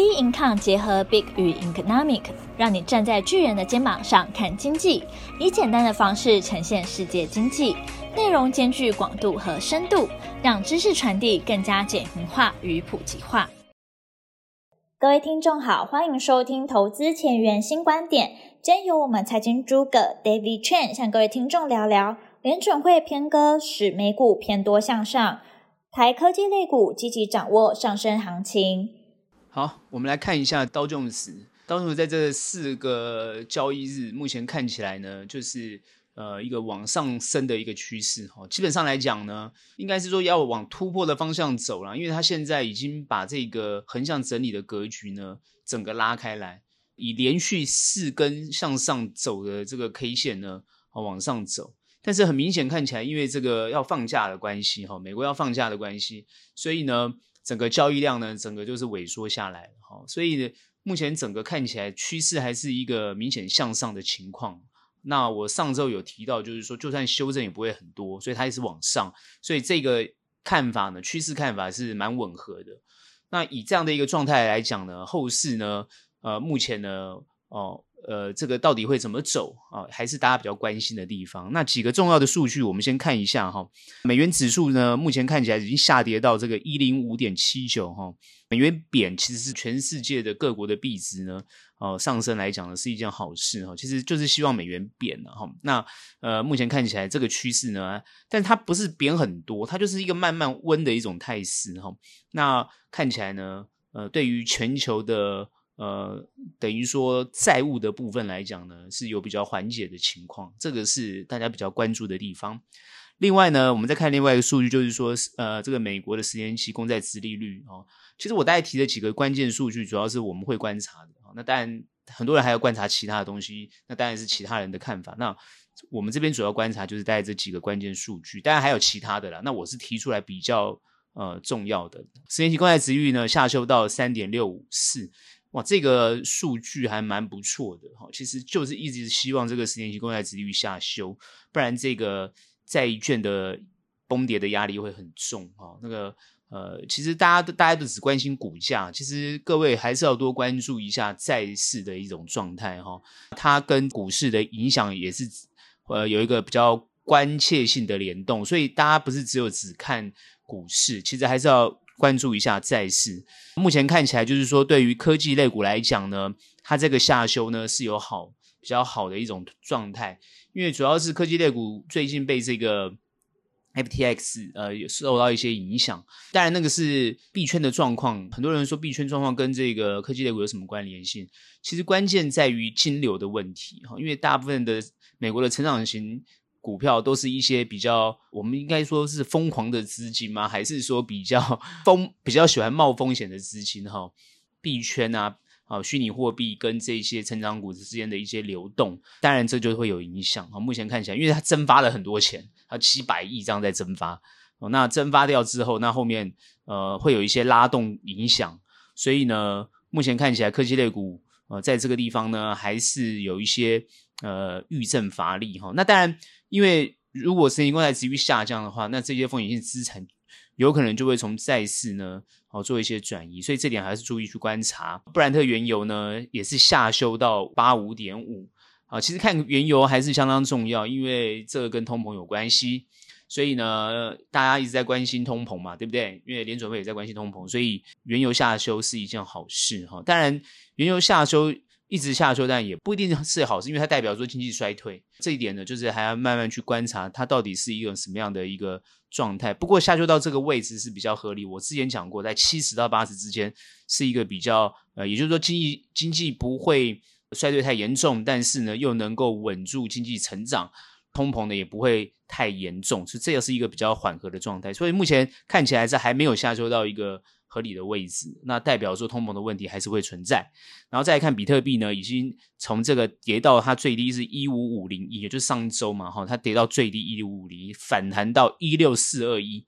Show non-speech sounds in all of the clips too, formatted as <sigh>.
Bincom 结合 Big 与 Economic，让你站在巨人的肩膀上看经济，以简单的方式呈现世界经济，内容兼具广度和深度，让知识传递更加简明化与普及化。各位听众好，欢迎收听投资前沿新观点。今天由我们财经诸葛 David Chen 向各位听众聊聊，联准会偏鸽使美股偏多向上，台科技类股积极掌握上升行情。好，我们来看一下刀琼斯。刀琼斯在这四个交易日，目前看起来呢，就是呃一个往上升的一个趋势。哈，基本上来讲呢，应该是说要往突破的方向走了，因为它现在已经把这个横向整理的格局呢，整个拉开来，以连续四根向上走的这个 K 线呢，往上走。但是很明显看起来，因为这个要放假的关系，哈，美国要放假的关系，所以呢。整个交易量呢，整个就是萎缩下来了哈，所以，目前整个看起来趋势还是一个明显向上的情况。那我上周有提到，就是说就算修正也不会很多，所以它也是往上，所以这个看法呢，趋势看法是蛮吻合的。那以这样的一个状态来讲呢，后市呢，呃，目前呢，哦。呃这个到底会怎么走啊？还是大家比较关心的地方。那几个重要的数据，我们先看一下哈。美元指数呢，目前看起来已经下跌到这个一零五点七九哈。美元贬其实是全世界的各国的币值呢，呃、上升来讲呢是一件好事哈。其实就是希望美元贬了哈。那呃，目前看起来这个趋势呢，但它不是贬很多，它就是一个慢慢温的一种态势哈。那看起来呢，呃，对于全球的。呃，等于说债务的部分来讲呢，是有比较缓解的情况，这个是大家比较关注的地方。另外呢，我们再看另外一个数据，就是说，呃，这个美国的十年期公债殖利率哦，其实我大概提的几个关键数据，主要是我们会观察的。那当然，很多人还要观察其他的东西，那当然是其他人的看法。那我们这边主要观察就是大概这几个关键数据，当然还有其他的啦。那我是提出来比较呃重要的，十年期公债殖利率呢下修到三点六五四。哇，这个数据还蛮不错的哈，其实就是一直希望这个十年期公债殖利率下修，不然这个债券的崩跌的压力会很重哈。那个呃，其实大家都大家都只关心股价，其实各位还是要多关注一下债市的一种状态哈，它跟股市的影响也是呃有一个比较关切性的联动，所以大家不是只有只看股市，其实还是要。关注一下债市，目前看起来就是说，对于科技类股来讲呢，它这个下修呢是有好比较好的一种状态，因为主要是科技类股最近被这个 FTX 呃受到一些影响。当然，那个是币圈的状况，很多人说币圈状况跟这个科技类股有什么关联性？其实关键在于金流的问题哈，因为大部分的美国的成长型。股票都是一些比较，我们应该说是疯狂的资金吗？还是说比较 <laughs> 疯、比较喜欢冒风险的资金？哈，币圈啊，啊，虚拟货币跟这些成长股之间的一些流动，当然这就会有影响。啊目前看起来，因为它蒸发了很多钱，它七百亿这样在蒸发，那蒸发掉之后，那后面呃会有一些拉动影响，所以呢，目前看起来科技类股呃在这个地方呢，还是有一些呃遇阵乏力哈。那当然。因为如果十年公债殖利率下降的话，那这些风险性资产有可能就会从债市呢，哦做一些转移，所以这点还是注意去观察。布兰特原油呢也是下修到八五点五啊，其实看原油还是相当重要，因为这个跟通膨有关系，所以呢大家一直在关心通膨嘛，对不对？因为联准会也在关心通膨，所以原油下修是一件好事哈。当然，原油下修。一直下修，但也不一定是好事，因为它代表说经济衰退。这一点呢，就是还要慢慢去观察它到底是一个什么样的一个状态。不过下修到这个位置是比较合理。我之前讲过，在七十到八十之间是一个比较呃，也就是说经济经济不会衰退太严重，但是呢又能够稳住经济成长，通膨呢也不会太严重，所以这个是一个比较缓和的状态。所以目前看起来是还没有下修到一个。合理的位置，那代表说通膨的问题还是会存在。然后再来看比特币呢，已经从这个跌到它最低是一五五零一，也就是上周嘛，哈，它跌到最低一五五零一，反弹到一六四二一，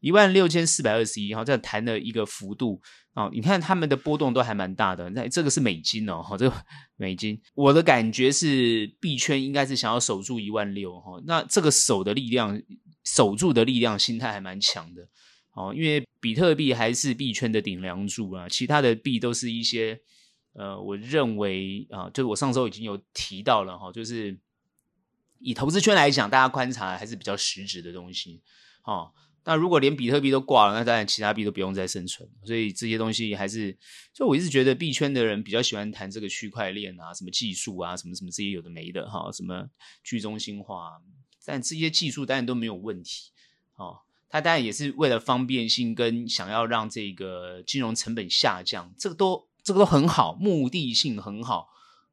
一万六千四百二十一，哈这样弹了一个幅度啊，你看他们的波动都还蛮大的。那这个是美金哦，哈，这个 <laughs> 美金，我的感觉是币圈应该是想要守住一万六哈，那这个守的力量，守住的力量，心态还蛮强的。哦，因为比特币还是币圈的顶梁柱啊，其他的币都是一些呃，我认为啊，就是我上周已经有提到了哈，就是以投资圈来讲，大家观察还是比较实质的东西，哦。那如果连比特币都挂了，那当然其他币都不用再生存。所以这些东西还是，所以我一直觉得币圈的人比较喜欢谈这个区块链啊，什么技术啊，什么什么这些有的没的哈，什么去中心化，但这些技术当然都没有问题。哦，它当然也是为了方便性跟想要让这个金融成本下降，这个都这个都很好，目的性很好，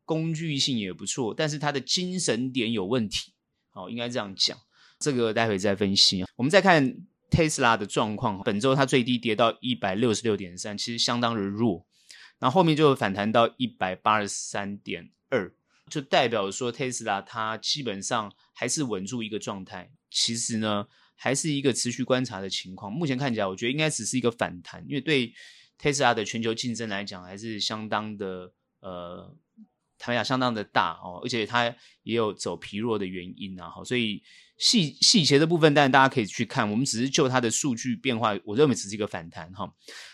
工具性也不错，但是它的精神点有问题。哦，应该这样讲，这个待会再分析。我们再看。Tesla 的状况，本周它最低跌到一百六十六点三，其实相当的弱，然后后面就反弹到一百八十三点二，就代表说 Tesla 它基本上还是稳住一个状态。其实呢，还是一个持续观察的情况。目前看起来，我觉得应该只是一个反弹，因为对 Tesla 的全球竞争来讲，还是相当的呃，他们讲相当的大哦，而且它也有走疲弱的原因啊，好，所以。细细节的部分，当然大家可以去看。我们只是就它的数据变化，我认为只是一个反弹哈。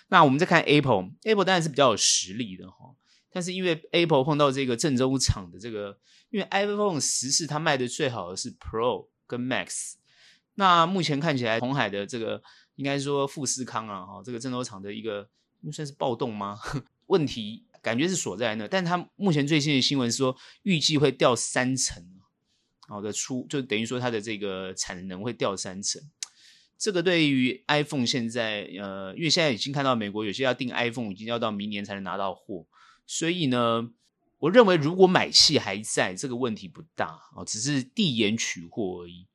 那我们再看 Apple，Apple 当然是比较有实力的哈。但是因为 Apple 碰到这个郑州厂的这个，因为 iPhone 十四它卖的最好的是 Pro 跟 Max。那目前看起来，红海的这个应该说富士康啊哈，这个郑州厂的一个算是暴动吗？<laughs> 问题感觉是锁在那，但是它目前最新的新闻说，预计会掉三成。好的出就等于说它的这个产能会掉三成，这个对于 iPhone 现在呃，因为现在已经看到美国有些要订 iPhone 已经要到明年才能拿到货，所以呢，我认为如果买气还在，这个问题不大哦，只是递延取货而已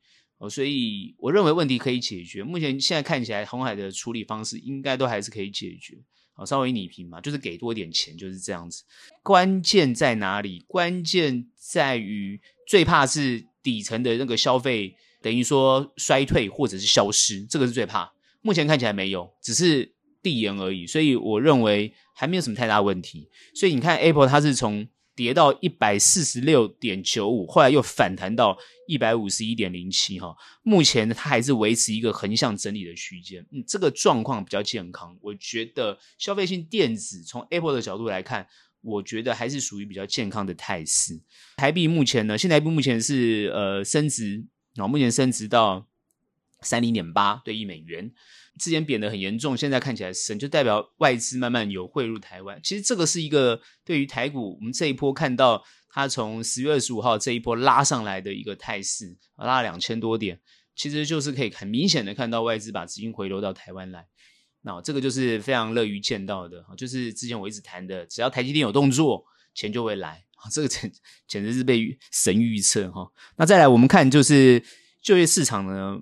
哦，所以我认为问题可以解决。目前现在看起来，红海的处理方式应该都还是可以解决，好，稍微拟平嘛，就是给多点钱，就是这样子。关键在哪里？关键在于。最怕是底层的那个消费，等于说衰退或者是消失，这个是最怕。目前看起来没有，只是递延而已，所以我认为还没有什么太大问题。所以你看，Apple 它是从跌到一百四十六点九五，后来又反弹到一百五十一点零七，哈，目前它还是维持一个横向整理的区间，嗯，这个状况比较健康。我觉得消费性电子从 Apple 的角度来看。我觉得还是属于比较健康的态势。台币目前呢，现在目前是呃升值，然后目前升值到三零点八对一美元，之前贬得很严重，现在看起来升，就代表外资慢慢有汇入台湾。其实这个是一个对于台股，我们这一波看到它从十月二十五号这一波拉上来的一个态势，拉了两千多点，其实就是可以很明显的看到外资把资金回流到台湾来。那这个就是非常乐于见到的，就是之前我一直谈的，只要台积电有动作，钱就会来，这个简简直是被神预测哈。那再来我们看就是就业市场呢，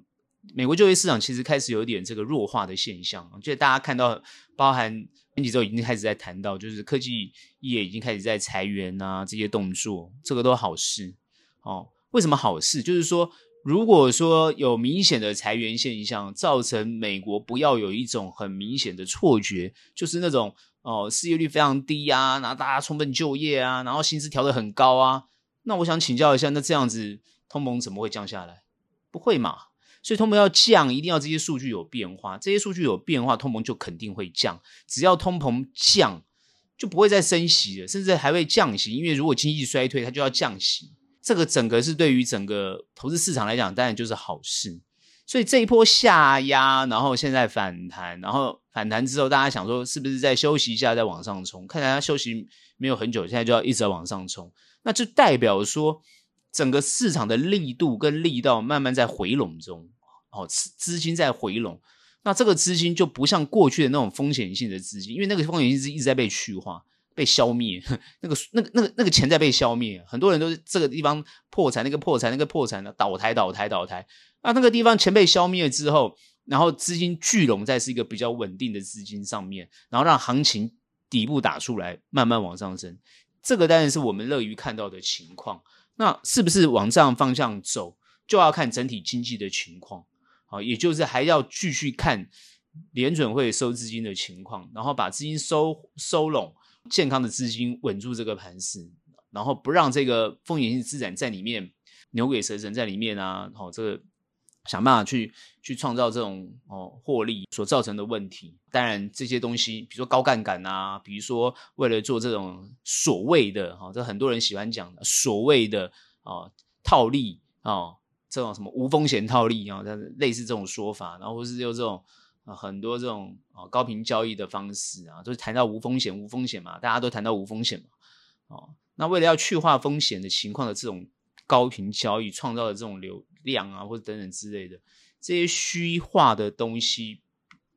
美国就业市场其实开始有点这个弱化的现象，就大家看到，包含前几周已经开始在谈到，就是科技业已经开始在裁员啊，这些动作，这个都好事哦。为什么好事？就是说。如果说有明显的裁员现象，造成美国不要有一种很明显的错觉，就是那种哦失业率非常低啊，然后大家充分就业啊，然后薪资调得很高啊，那我想请教一下，那这样子通膨怎么会降下来？不会嘛？所以通膨要降，一定要这些数据有变化，这些数据有变化，通膨就肯定会降。只要通膨降，就不会再升息了，甚至还会降息，因为如果经济衰退，它就要降息。这个整个是对于整个投资市场来讲，当然就是好事。所以这一波下压，然后现在反弹，然后反弹之后，大家想说是不是再休息一下再往上冲？看来它休息没有很久，现在就要一直往上冲，那就代表说整个市场的力度跟力道慢慢在回笼中，哦，资资金在回笼。那这个资金就不像过去的那种风险性的资金，因为那个风险性是一直在被去化。被消灭，<laughs> 那个、那个、那个、那个钱在被消灭，很多人都是这个地方破产，那个破产，那个破产的倒台、倒台、倒台。那那个地方钱被消灭了之后，然后资金聚拢在是一个比较稳定的资金上面，然后让行情底部打出来，慢慢往上升。这个当然是我们乐于看到的情况。那是不是往这样方向走，就要看整体经济的情况。啊，也就是还要继续看联准会收资金的情况，然后把资金收收拢。健康的资金稳住这个盘势，然后不让这个风险性资产在里面牛鬼蛇神在里面啊，好、哦，这个想办法去去创造这种哦获利所造成的问题。当然，这些东西，比如说高杠杆啊，比如说为了做这种所谓的哈，这很多人喜欢讲的所谓的啊套利啊，这种什么无风险套利啊，类似这种说法，然后或是用这种啊很多这种啊高频交易的方式啊，都是谈到无风险无风险嘛，大家都谈到无风险嘛，哦，那为了要去化风险的情况的这种。高频交易创造的这种流量啊，或者等等之类的这些虚化的东西，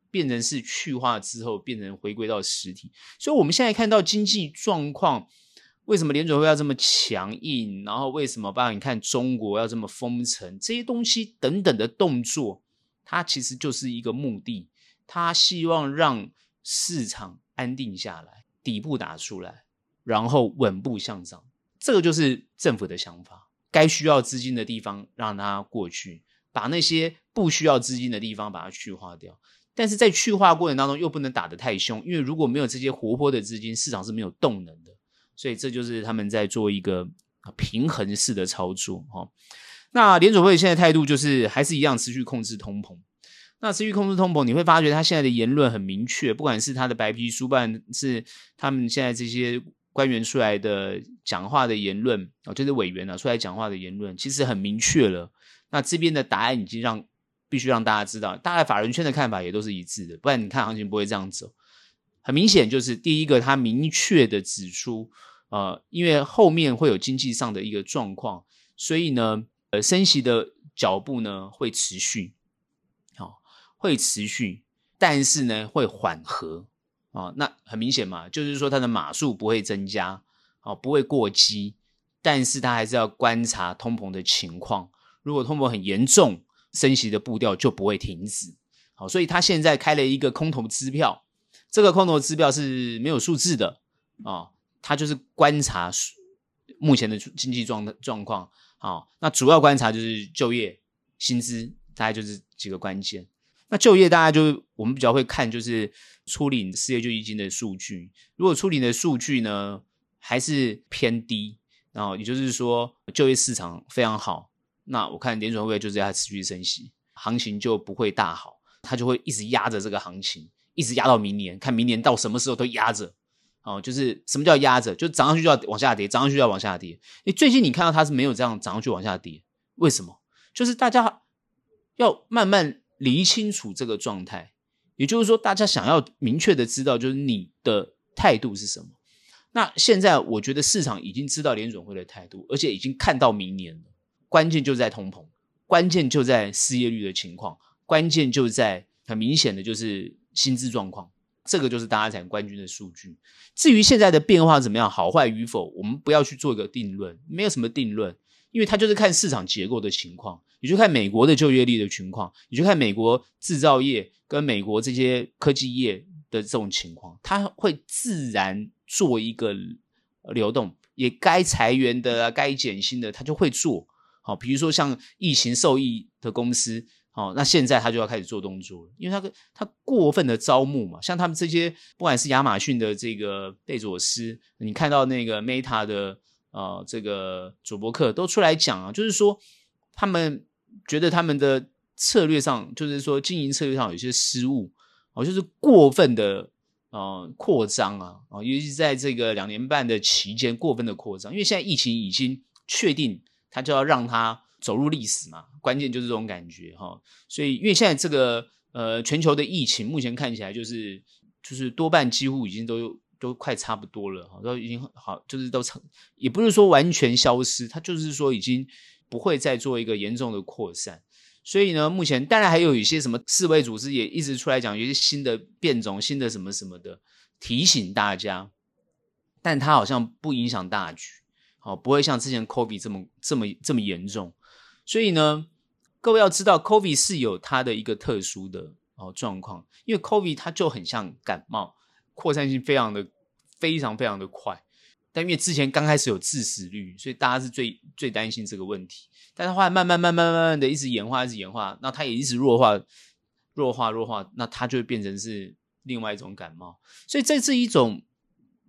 变成是去化之后，变成回归到实体。所以我们现在看到经济状况，为什么联准会要这么强硬？然后为什么包括你看中国要这么封城？这些东西等等的动作，它其实就是一个目的，它希望让市场安定下来，底部打出来，然后稳步向上。这个就是政府的想法。该需要资金的地方让它过去，把那些不需要资金的地方把它去化掉。但是在去化过程当中又不能打得太凶，因为如果没有这些活泼的资金，市场是没有动能的。所以这就是他们在做一个平衡式的操作哈。那联准会现在态度就是还是一样，持续控制通膨。那持续控制通膨，你会发觉他现在的言论很明确，不管是他的白皮书办，是他们现在这些。官员出来的讲话的言论啊，就是委员啊出来讲话的言论，其实很明确了。那这边的答案已经让必须让大家知道，大概法人圈的看法也都是一致的，不然你看行情不会这样走。很明显，就是第一个，他明确的指出，呃，因为后面会有经济上的一个状况，所以呢，呃，升息的脚步呢会持续，好、哦，会持续，但是呢会缓和。啊、哦，那很明显嘛，就是说它的码数不会增加，哦，不会过激，但是它还是要观察通膨的情况。如果通膨很严重，升息的步调就不会停止。好、哦，所以他现在开了一个空头支票，这个空头支票是没有数字的啊、哦，他就是观察目前的经济状状况。好、哦，那主要观察就是就业、薪资，大概就是几个关键。那就业，大家就我们比较会看，就是初领失业救济金的数据。如果初领的数据呢还是偏低，然后也就是说就业市场非常好，那我看联准会就是要持续升息，行情就不会大好，它就会一直压着这个行情，一直压到明年，看明年到什么时候都压着。哦，就是什么叫压着？就涨上去就要往下跌，涨上去就要往下跌。你最近你看到它是没有这样涨上去往下跌，为什么？就是大家要慢慢。理清楚这个状态，也就是说，大家想要明确的知道，就是你的态度是什么。那现在我觉得市场已经知道联准会的态度，而且已经看到明年了。关键就在通膨，关键就在失业率的情况，关键就在很明显的就是薪资状况。这个就是大家才关注的数据。至于现在的变化怎么样，好坏与否，我们不要去做一个定论，没有什么定论。因为它就是看市场结构的情况，你就看美国的就业率的情况，你就看美国制造业跟美国这些科技业的这种情况，它会自然做一个流动，也该裁员的啊，该减薪的，它就会做。好，比如说像疫情受益的公司，好，那现在它就要开始做动作了，因为它它过分的招募嘛，像他们这些，不管是亚马逊的这个贝佐斯，你看到那个 Meta 的。呃，这个主播客都出来讲啊，就是说他们觉得他们的策略上，就是说经营策略上有些失误，哦，就是过分的呃扩张啊，啊，尤其是在这个两年半的期间过分的扩张，因为现在疫情已经确定，他就要让它走入历史嘛，关键就是这种感觉哈、所以因为现在这个呃全球的疫情目前看起来就是就是多半几乎已经都。都快差不多了，都已经好，就是都成，也不是说完全消失，它就是说已经不会再做一个严重的扩散。所以呢，目前当然还有一些什么世卫组织也一直出来讲，有些新的变种、新的什么什么的提醒大家，但它好像不影响大局，好，不会像之前 COVID 这么这么这么严重。所以呢，各位要知道，COVID 是有它的一个特殊的哦状况，因为 COVID 它就很像感冒。扩散性非常的非常非常的快，但因为之前刚开始有致死率，所以大家是最最担心这个问题。但是后来慢慢慢慢慢慢的一直演化，一直演化，那它也一直弱化、弱化、弱化，那它就会变成是另外一种感冒。所以这是一种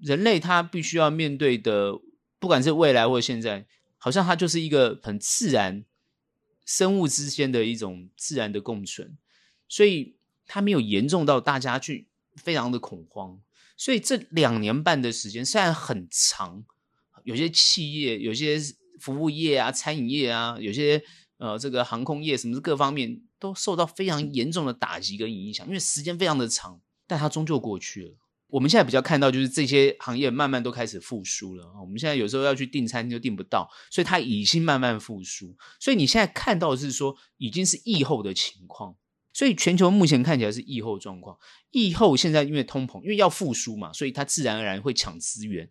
人类他必须要面对的，不管是未来或现在，好像它就是一个很自然生物之间的一种自然的共存，所以它没有严重到大家去非常的恐慌。所以这两年半的时间虽然很长，有些企业、有些服务业啊、餐饮业啊、有些呃这个航空业，什么各方面都受到非常严重的打击跟影响，因为时间非常的长，但它终究过去了。我们现在比较看到就是这些行业慢慢都开始复苏了。我们现在有时候要去订餐就订不到，所以它已经慢慢复苏。所以你现在看到的是说已经是疫后的情况。所以全球目前看起来是疫后状况。疫后现在因为通膨，因为要复苏嘛，所以它自然而然会抢资源，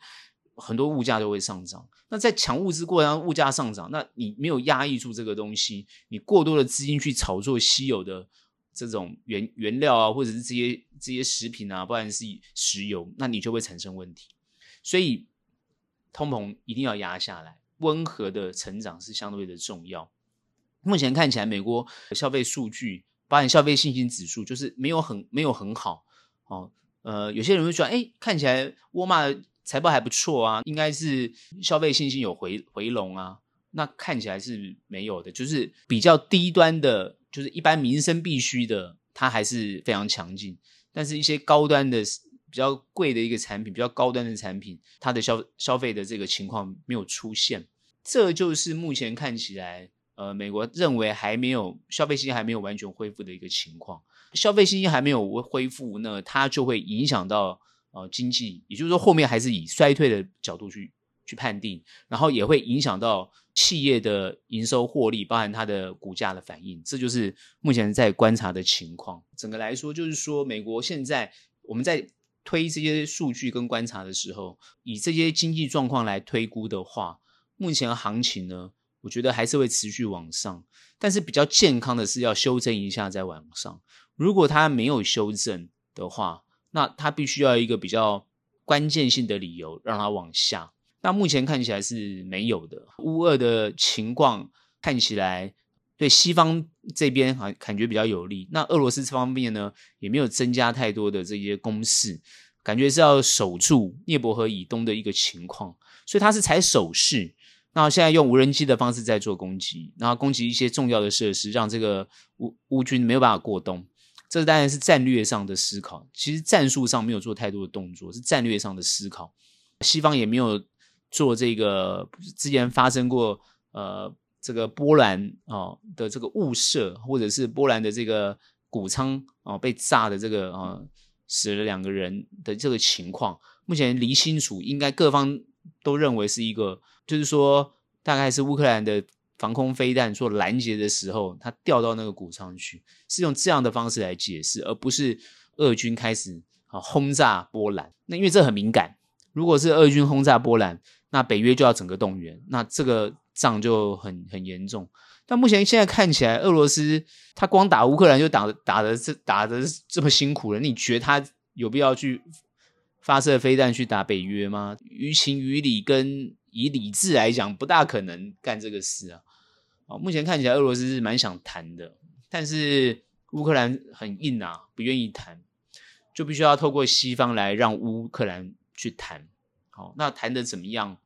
很多物价都会上涨。那在抢物资过程中，物价上涨，那你没有压抑住这个东西，你过多的资金去炒作稀有的。这种原原料啊，或者是这些这些食品啊，不然是石油，那你就会产生问题。所以通膨一定要压下来，温和的成长是相对的重要。目前看起来，美国消费数据，包含消费信心指数，就是没有很没有很好哦。呃，有些人会说，哎，看起来沃尔玛财报还不错啊，应该是消费信心有回回笼啊。那看起来是没有的，就是比较低端的。就是一般民生必须的，它还是非常强劲。但是，一些高端的、比较贵的一个产品，比较高端的产品，它的消消费的这个情况没有出现。这就是目前看起来，呃，美国认为还没有消费信心还没有完全恢复的一个情况。消费信心还没有恢复，那它就会影响到呃经济，也就是说，后面还是以衰退的角度去去判定，然后也会影响到。企业的营收获利，包含它的股价的反应，这就是目前在观察的情况。整个来说，就是说，美国现在我们在推这些数据跟观察的时候，以这些经济状况来推估的话，目前行情呢，我觉得还是会持续往上，但是比较健康的是要修正一下再往上。如果它没有修正的话，那它必须要一个比较关键性的理由让它往下。那目前看起来是没有的。乌俄的情况看起来对西方这边好像感觉比较有利。那俄罗斯这方面呢，也没有增加太多的这些攻势，感觉是要守住涅伯河以东的一个情况，所以他是采守势。那现在用无人机的方式在做攻击，然后攻击一些重要的设施，让这个乌乌军没有办法过冬。这当然是战略上的思考，其实战术上没有做太多的动作，是战略上的思考。西方也没有。做这个之前发生过呃这个波兰哦的这个误射，或者是波兰的这个谷仓哦被炸的这个啊、哦、死了两个人的这个情况，目前厘清楚，应该各方都认为是一个，就是说大概是乌克兰的防空飞弹做拦截的时候，它掉到那个谷仓去，是用这样的方式来解释，而不是俄军开始啊轰炸波兰。那因为这很敏感，如果是俄军轰炸波兰。那北约就要整个动员，那这个仗就很很严重。但目前现在看起来，俄罗斯他光打乌克兰就打打的这打的这么辛苦了，你觉得他有必要去发射飞弹去打北约吗？于情于理跟以理智来讲，不大可能干这个事啊。哦，目前看起来俄罗斯是蛮想谈的，但是乌克兰很硬啊，不愿意谈，就必须要透过西方来让乌克兰去谈。好，那谈的怎么样，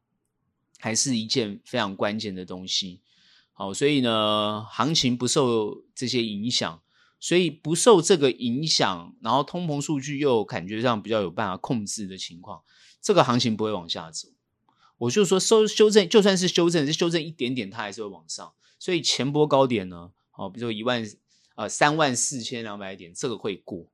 还是一件非常关键的东西。好，所以呢，行情不受这些影响，所以不受这个影响，然后通膨数据又感觉上比较有办法控制的情况，这个行情不会往下走。我就说收修正，就算是修正，是修正一点点，它还是会往上。所以前波高点呢，好，比如说一万呃三万四千两百点，这个会过，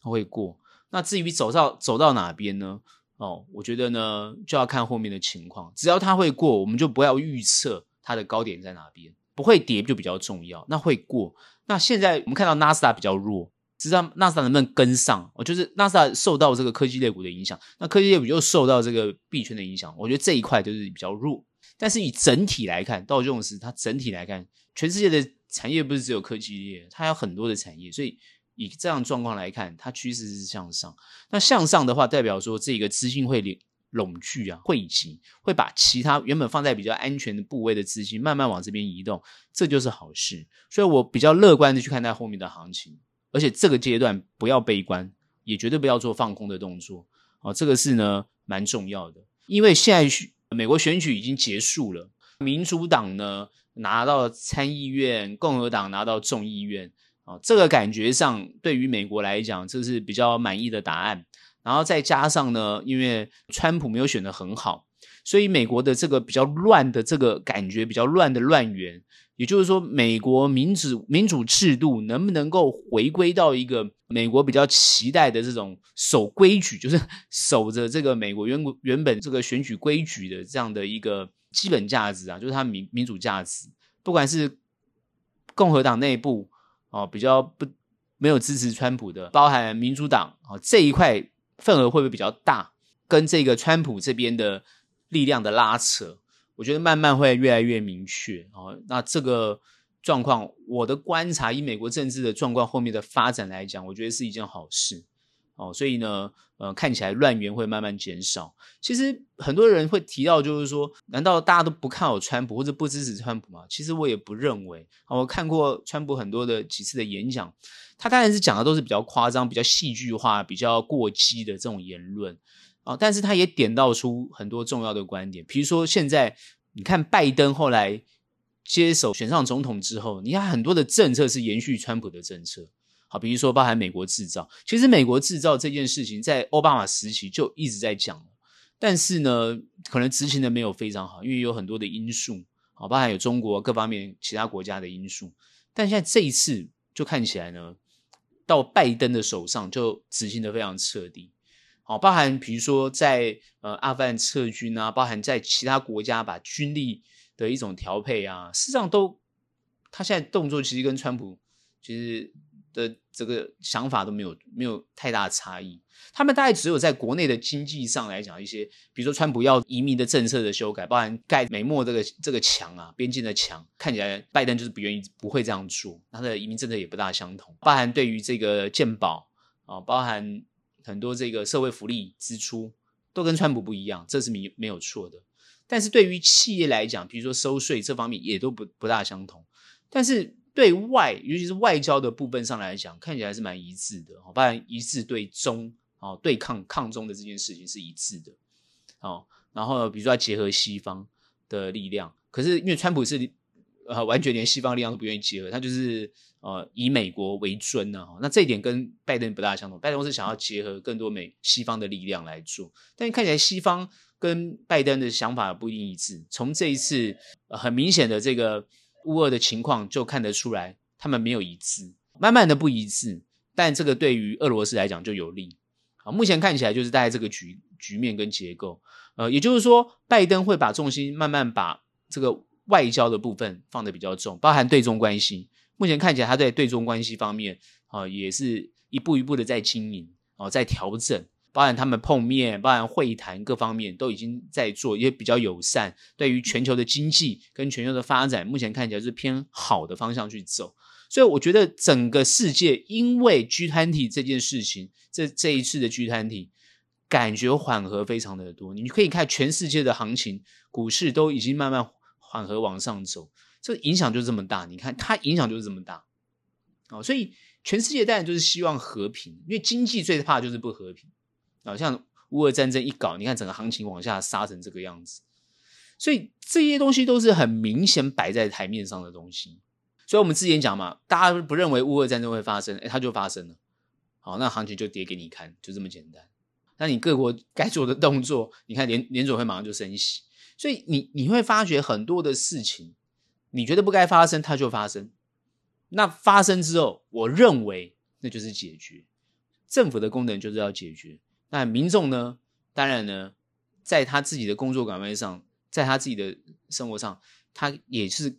会过。那至于走到走到哪边呢？哦，我觉得呢，就要看后面的情况。只要它会过，我们就不要预测它的高点在哪边。不会跌就比较重要。那会过。那现在我们看到纳斯达比较弱，知道纳斯达能不能跟上？哦，就是纳斯达受到这个科技类股的影响，那科技类股又受到这个币圈的影响。我觉得这一块就是比较弱。但是以整体来看，道琼斯它整体来看，全世界的产业不是只有科技业，它有很多的产业，所以。以这样状况来看，它趋势是向上。那向上的话，代表说这个资金会拢聚啊，汇集，会把其他原本放在比较安全的部位的资金慢慢往这边移动，这就是好事。所以我比较乐观的去看待后面的行情，而且这个阶段不要悲观，也绝对不要做放空的动作。哦，这个是呢蛮重要的，因为现在美国选举已经结束了，民主党呢拿到参议院，共和党拿到众议院，啊，这个感觉上对于美国来讲，这是比较满意的答案。然后再加上呢，因为川普没有选得很好，所以美国的这个比较乱的这个感觉，比较乱的乱源，也就是说，美国民主民主制度能不能够回归到一个美国比较期待的这种守规矩，<laughs> 就是守着这个美国原原本这个选举规矩的这样的一个基本价值啊，就是它民民主价值，不管是共和党内部哦比较不没有支持川普的，包含民主党哦这一块。份额会不会比较大？跟这个川普这边的力量的拉扯，我觉得慢慢会越来越明确哦。那这个状况，我的观察，以美国政治的状况后面的发展来讲，我觉得是一件好事哦。所以呢，呃，看起来乱源会慢慢减少。其实很多人会提到，就是说，难道大家都不看好川普或者不支持川普吗？其实我也不认为。我看过川普很多的几次的演讲。他当然是讲的都是比较夸张、比较戏剧化、比较过激的这种言论啊，但是他也点到出很多重要的观点，比如说现在你看拜登后来接手选上总统之后，你看很多的政策是延续川普的政策，好，比如说包含美国制造，其实美国制造这件事情在奥巴马时期就一直在讲，但是呢，可能执行的没有非常好，因为有很多的因素，好，包含有中国各方面其他国家的因素，但现在这一次就看起来呢。到拜登的手上就执行的非常彻底，哦，包含比如说在呃阿富汗撤军啊，包含在其他国家把军力的一种调配啊，事实上都他现在动作其实跟川普其实的这个想法都没有没有太大的差异。他们大概只有在国内的经济上来讲一些，比如说川普要移民的政策的修改，包含盖美墨这个这个墙啊，边境的墙，看起来拜登就是不愿意，不会这样做。他的移民政策也不大相同，包含对于这个健保啊，包含很多这个社会福利支出都跟川普不一样，这是没没有错的。但是对于企业来讲，比如说收税这方面也都不不大相同，但是对外，尤其是外交的部分上来讲，看起来是蛮一致的，哦，当然一致对中。哦，对抗抗中的这件事情是一致的，哦，然后比如说要结合西方的力量，可是因为川普是呃完全连西方力量都不愿意结合，他就是呃以美国为尊呢，那这一点跟拜登不大相同，拜登是想要结合更多美西方的力量来做，但看起来西方跟拜登的想法不一定一致，从这一次呃很明显的这个乌俄的情况就看得出来，他们没有一致，慢慢的不一致，但这个对于俄罗斯来讲就有利。目前看起来就是大概这个局局面跟结构，呃，也就是说，拜登会把重心慢慢把这个外交的部分放得比较重，包含对中关系。目前看起来，他在对中关系方面，啊、也是一步一步的在经营，哦、在调整，包含他们碰面，包含会谈各方面都已经在做，也比较友善，对于全球的经济跟全球的发展，目前看起来是偏好的方向去走。所以我觉得整个世界因为 G20 这件事情，这这一次的 G20 感觉缓和非常的多。你可以看全世界的行情，股市都已经慢慢缓和往上走，这影响就这么大。你看它影响就是这么大，哦，所以全世界当然就是希望和平，因为经济最怕就是不和平。啊，像乌俄战争一搞，你看整个行情往下杀成这个样子，所以这些东西都是很明显摆在台面上的东西。所以，我们之前讲嘛，大家不认为乌俄战争会发生，诶，它就发生了。好，那行情就跌给你看，就这么简单。那你各国 <laughs> 该做的动作，你看联联总会马上就升息。所以你你会发觉很多的事情，你觉得不该发生，它就发生。那发生之后，我认为那就是解决。政府的功能就是要解决。那民众呢？当然呢，在他自己的工作岗位上，在他自己的生活上，他也是。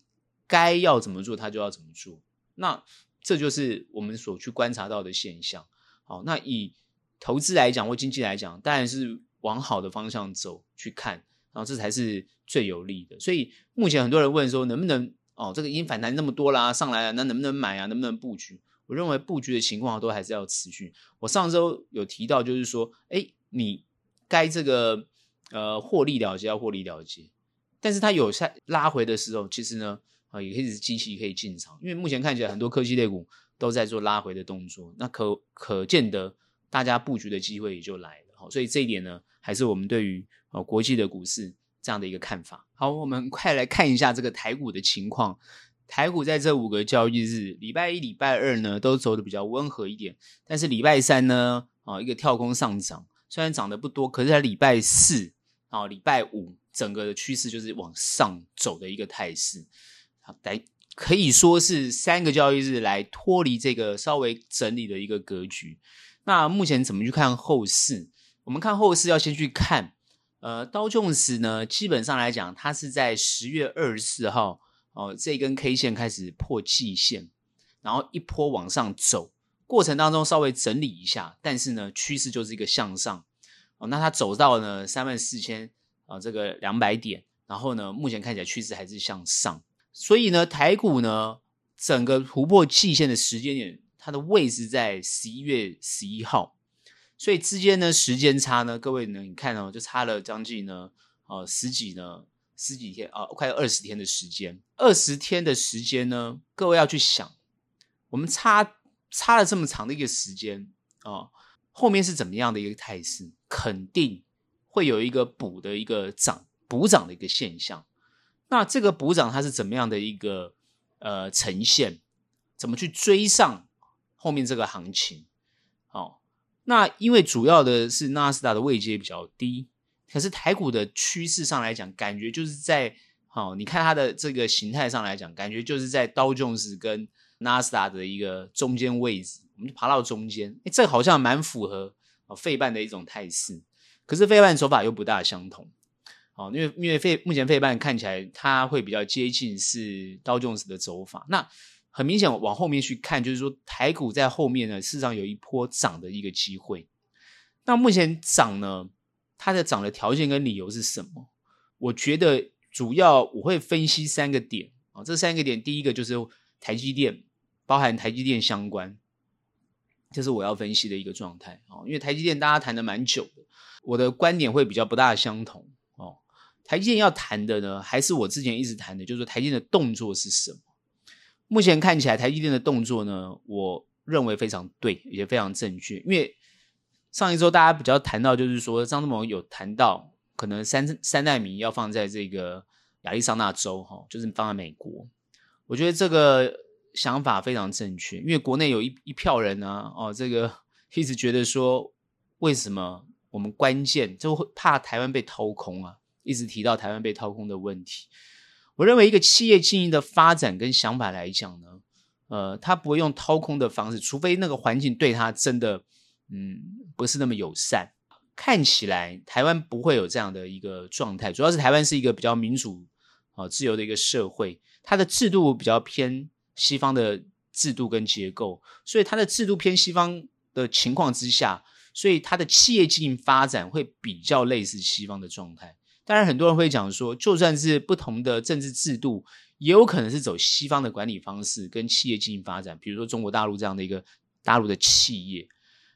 该要怎么做，他就要怎么做。那这就是我们所去观察到的现象。好，那以投资来讲或经济来讲，当然是往好的方向走去看，然后这才是最有利的。所以目前很多人问说，能不能哦，这个已经反弹那么多啦，上来了，那能不能买啊？能不能布局？我认为布局的情况都还是要持续。我上周有提到，就是说，哎，你该这个呃获利了结要获利了结，但是它有在拉回的时候，其实呢。啊，也可以是机器可以进场，因为目前看起来很多科技类股都在做拉回的动作，那可可见得大家布局的机会也就来了。好，所以这一点呢，还是我们对于啊国际的股市这样的一个看法。好，我们 <laughs> 快来看一下这个台股的情况。台股在这五个交易日，礼拜一、礼拜二呢都走的比较温和一点，但是礼拜三呢，啊，一个跳空上涨，虽然涨得不多，可是在礼拜四啊、礼拜五，整个的趋势就是往上走的一个态势。好，来可以说是三个交易日来脱离这个稍微整理的一个格局。那目前怎么去看后市？我们看后市要先去看，呃，道琼斯呢，基本上来讲，它是在十月二十四号。哦，这根 K 线开始破季线，然后一波往上走，过程当中稍微整理一下，但是呢，趋势就是一个向上。哦，那它走到了三万四千啊，这个两百点，然后呢，目前看起来趋势还是向上。所以呢，台股呢，整个突破季线的时间点，它的位置在十一月十一号，所以之间呢，时间差呢，各位呢，你看哦，就差了将近呢，呃，十几呢。十几天啊，快二十天的时间，二十天的时间呢，各位要去想，我们差差了这么长的一个时间啊，后面是怎么样的一个态势？肯定会有一个补的一个涨补涨的一个现象。那这个补涨它是怎么样的一个呃呈现？怎么去追上后面这个行情？那因为主要的是纳斯达的位阶比较低。可是台股的趋势上来讲，感觉就是在好、哦，你看它的这个形态上来讲，感觉就是在道琼斯跟纳斯达的一个中间位置，我们就爬到中间，诶这好像蛮符合哦费半的一种态势。可是费半手法又不大相同，哦，因为因为费目前费半看起来它会比较接近是道琼斯的走法，那很明显往后面去看，就是说台股在后面呢，事实上有一波涨的一个机会。那目前涨呢？它的涨的条件跟理由是什么？我觉得主要我会分析三个点啊，这三个点，第一个就是台积电，包含台积电相关，这是我要分析的一个状态啊。因为台积电大家谈的蛮久的，我的观点会比较不大相同哦。台积电要谈的呢，还是我之前一直谈的，就是说台积电的动作是什么？目前看起来台积电的动作呢，我认为非常对，也非常正确，因为。上一周大家比较谈到，就是说张忠谋有谈到，可能三三代米要放在这个亚利桑那州，哈，就是放在美国。我觉得这个想法非常正确，因为国内有一一票人呢，哦，这个 <laughs> 一直觉得说，为什么我们关键就会怕台湾被掏空啊？一直提到台湾被掏空的问题。我认为一个企业经营的发展跟想法来讲呢，呃，他不会用掏空的方式，除非那个环境对他真的。嗯，不是那么友善。看起来台湾不会有这样的一个状态，主要是台湾是一个比较民主、啊自由的一个社会，它的制度比较偏西方的制度跟结构，所以它的制度偏西方的情况之下，所以它的企业经营发展会比较类似西方的状态。当然，很多人会讲说，就算是不同的政治制度，也有可能是走西方的管理方式跟企业经营发展，比如说中国大陆这样的一个大陆的企业。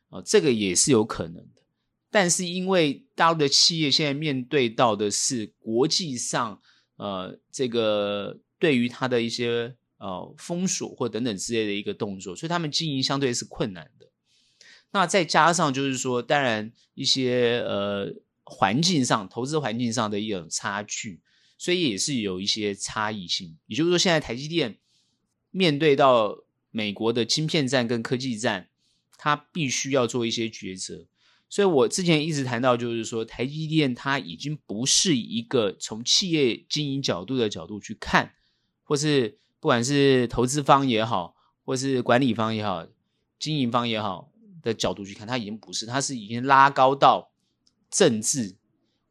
哦，这个也是有可能的，但是因为大陆的企业现在面对到的是国际上，呃，这个对于它的一些呃封锁或等等之类的一个动作，所以他们经营相对是困难的。那再加上就是说，当然一些呃环境上、投资环境上的一种差距，所以也是有一些差异性。也就是说，现在台积电面对到美国的晶片战跟科技战。它必须要做一些抉择，所以我之前一直谈到，就是说台积电它已经不是一个从企业经营角度的角度去看，或是不管是投资方也好，或是管理方也好，经营方也好的角度去看，它已经不是，它是已经拉高到政治